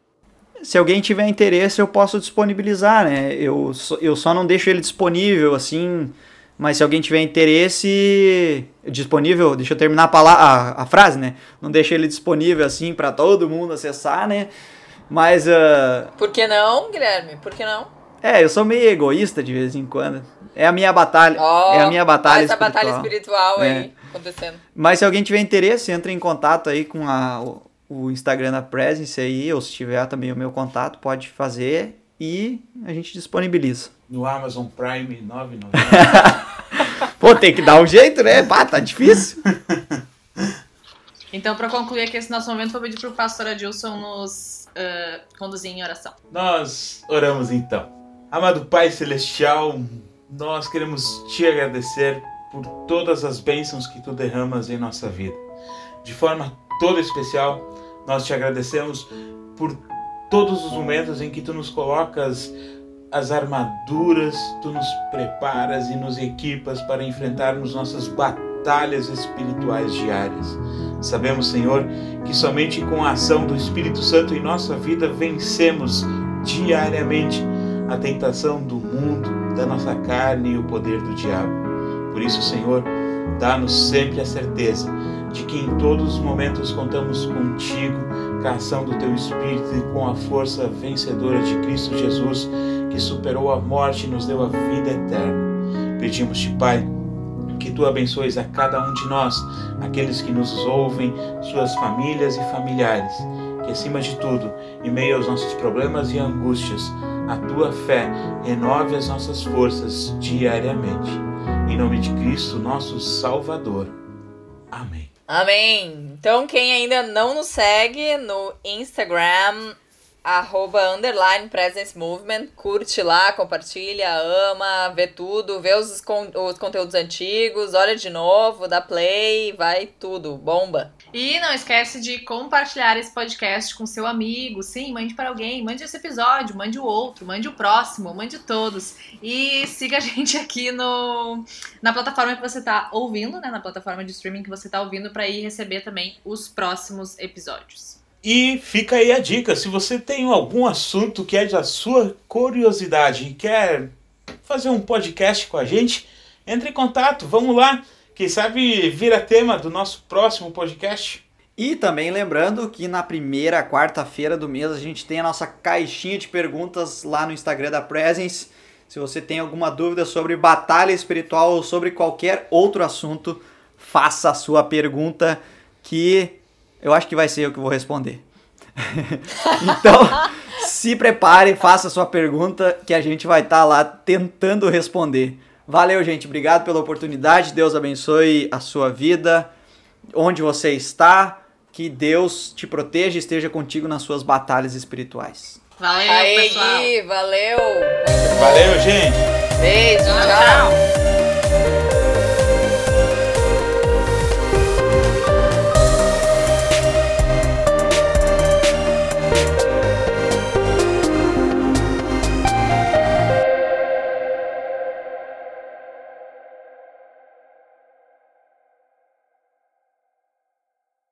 Se alguém tiver interesse, eu posso disponibilizar, né? Eu, eu só não deixo ele disponível assim, mas se alguém tiver interesse disponível, deixa eu terminar a, palavra, a, a frase, né? Não deixo ele disponível assim para todo mundo acessar, né? Mas, uh, Por que não, Guilherme? Por que não? é, eu sou meio egoísta de vez em quando. É a minha batalha. Ó, é a minha batalha essa espiritual. batalha espiritual É. aí acontecendo. Mas se alguém tiver interesse, entre em contato aí com a, o, o Instagram da Presence aí, ou se tiver também o meu contato, pode fazer e a gente disponibiliza. No Amazon Prime 9,90. Pô, tem que dar um jeito, né? Pá, tá difícil. Então, para concluir aqui esse nosso momento, vou pedir pro pastor Adilson nos ah, conduzir em oração. Nós oramos então. Amado Pai Celestial, nós queremos te agradecer por todas as bênçãos que tu derramas em nossa vida. De forma toda especial, nós te agradecemos por todos os momentos em que tu nos colocas as armaduras, tu nos preparas e nos equipas para enfrentarmos nossas batalhas espirituais diárias. Sabemos, Senhor, que somente com a ação do Espírito Santo em nossa vida vencemos diariamente a tentação do mundo, da nossa carne e o poder do diabo. Por isso, Senhor, dá-nos sempre a certeza de que em todos os momentos contamos contigo, com a ação do teu Espírito e com a força vencedora de Cristo Jesus, que superou a morte e nos deu a vida eterna. Pedimos-te, Pai, que tu abençoes a cada um de nós, aqueles que nos ouvem, suas famílias e familiares, que acima de tudo, em meio aos nossos problemas e angústias, a tua fé renove as nossas forças diariamente. Em nome de Cristo, nosso Salvador. Amém. Amém. Então, quem ainda não nos segue no Instagram, arroba underline presence movement, curte lá, compartilha, ama, vê tudo, vê os, os conteúdos antigos, olha de novo, dá play, vai tudo, bomba. E não esquece de compartilhar esse podcast com seu amigo. Sim, mande para alguém, mande esse episódio, mande o outro, mande o próximo, mande todos. E siga a gente aqui no na plataforma que você está ouvindo, né? Na plataforma de streaming que você está ouvindo, para ir receber também os próximos episódios. E fica aí a dica: se você tem algum assunto que é da sua curiosidade e quer fazer um podcast com a gente, entre em contato, vamos lá. Quem sabe vira tema do nosso próximo podcast. E também lembrando que na primeira quarta-feira do mês a gente tem a nossa caixinha de perguntas lá no Instagram da Presence. Se você tem alguma dúvida sobre batalha espiritual ou sobre qualquer outro assunto, faça a sua pergunta que eu acho que vai ser eu que vou responder. então, se prepare, faça a sua pergunta que a gente vai estar lá tentando responder. Valeu, gente. Obrigado pela oportunidade. Deus abençoe a sua vida, onde você está. Que Deus te proteja e esteja contigo nas suas batalhas espirituais. Valeu, Aí, pessoal! Gui, valeu. Valeu, gente! Beijo, tchau. tchau.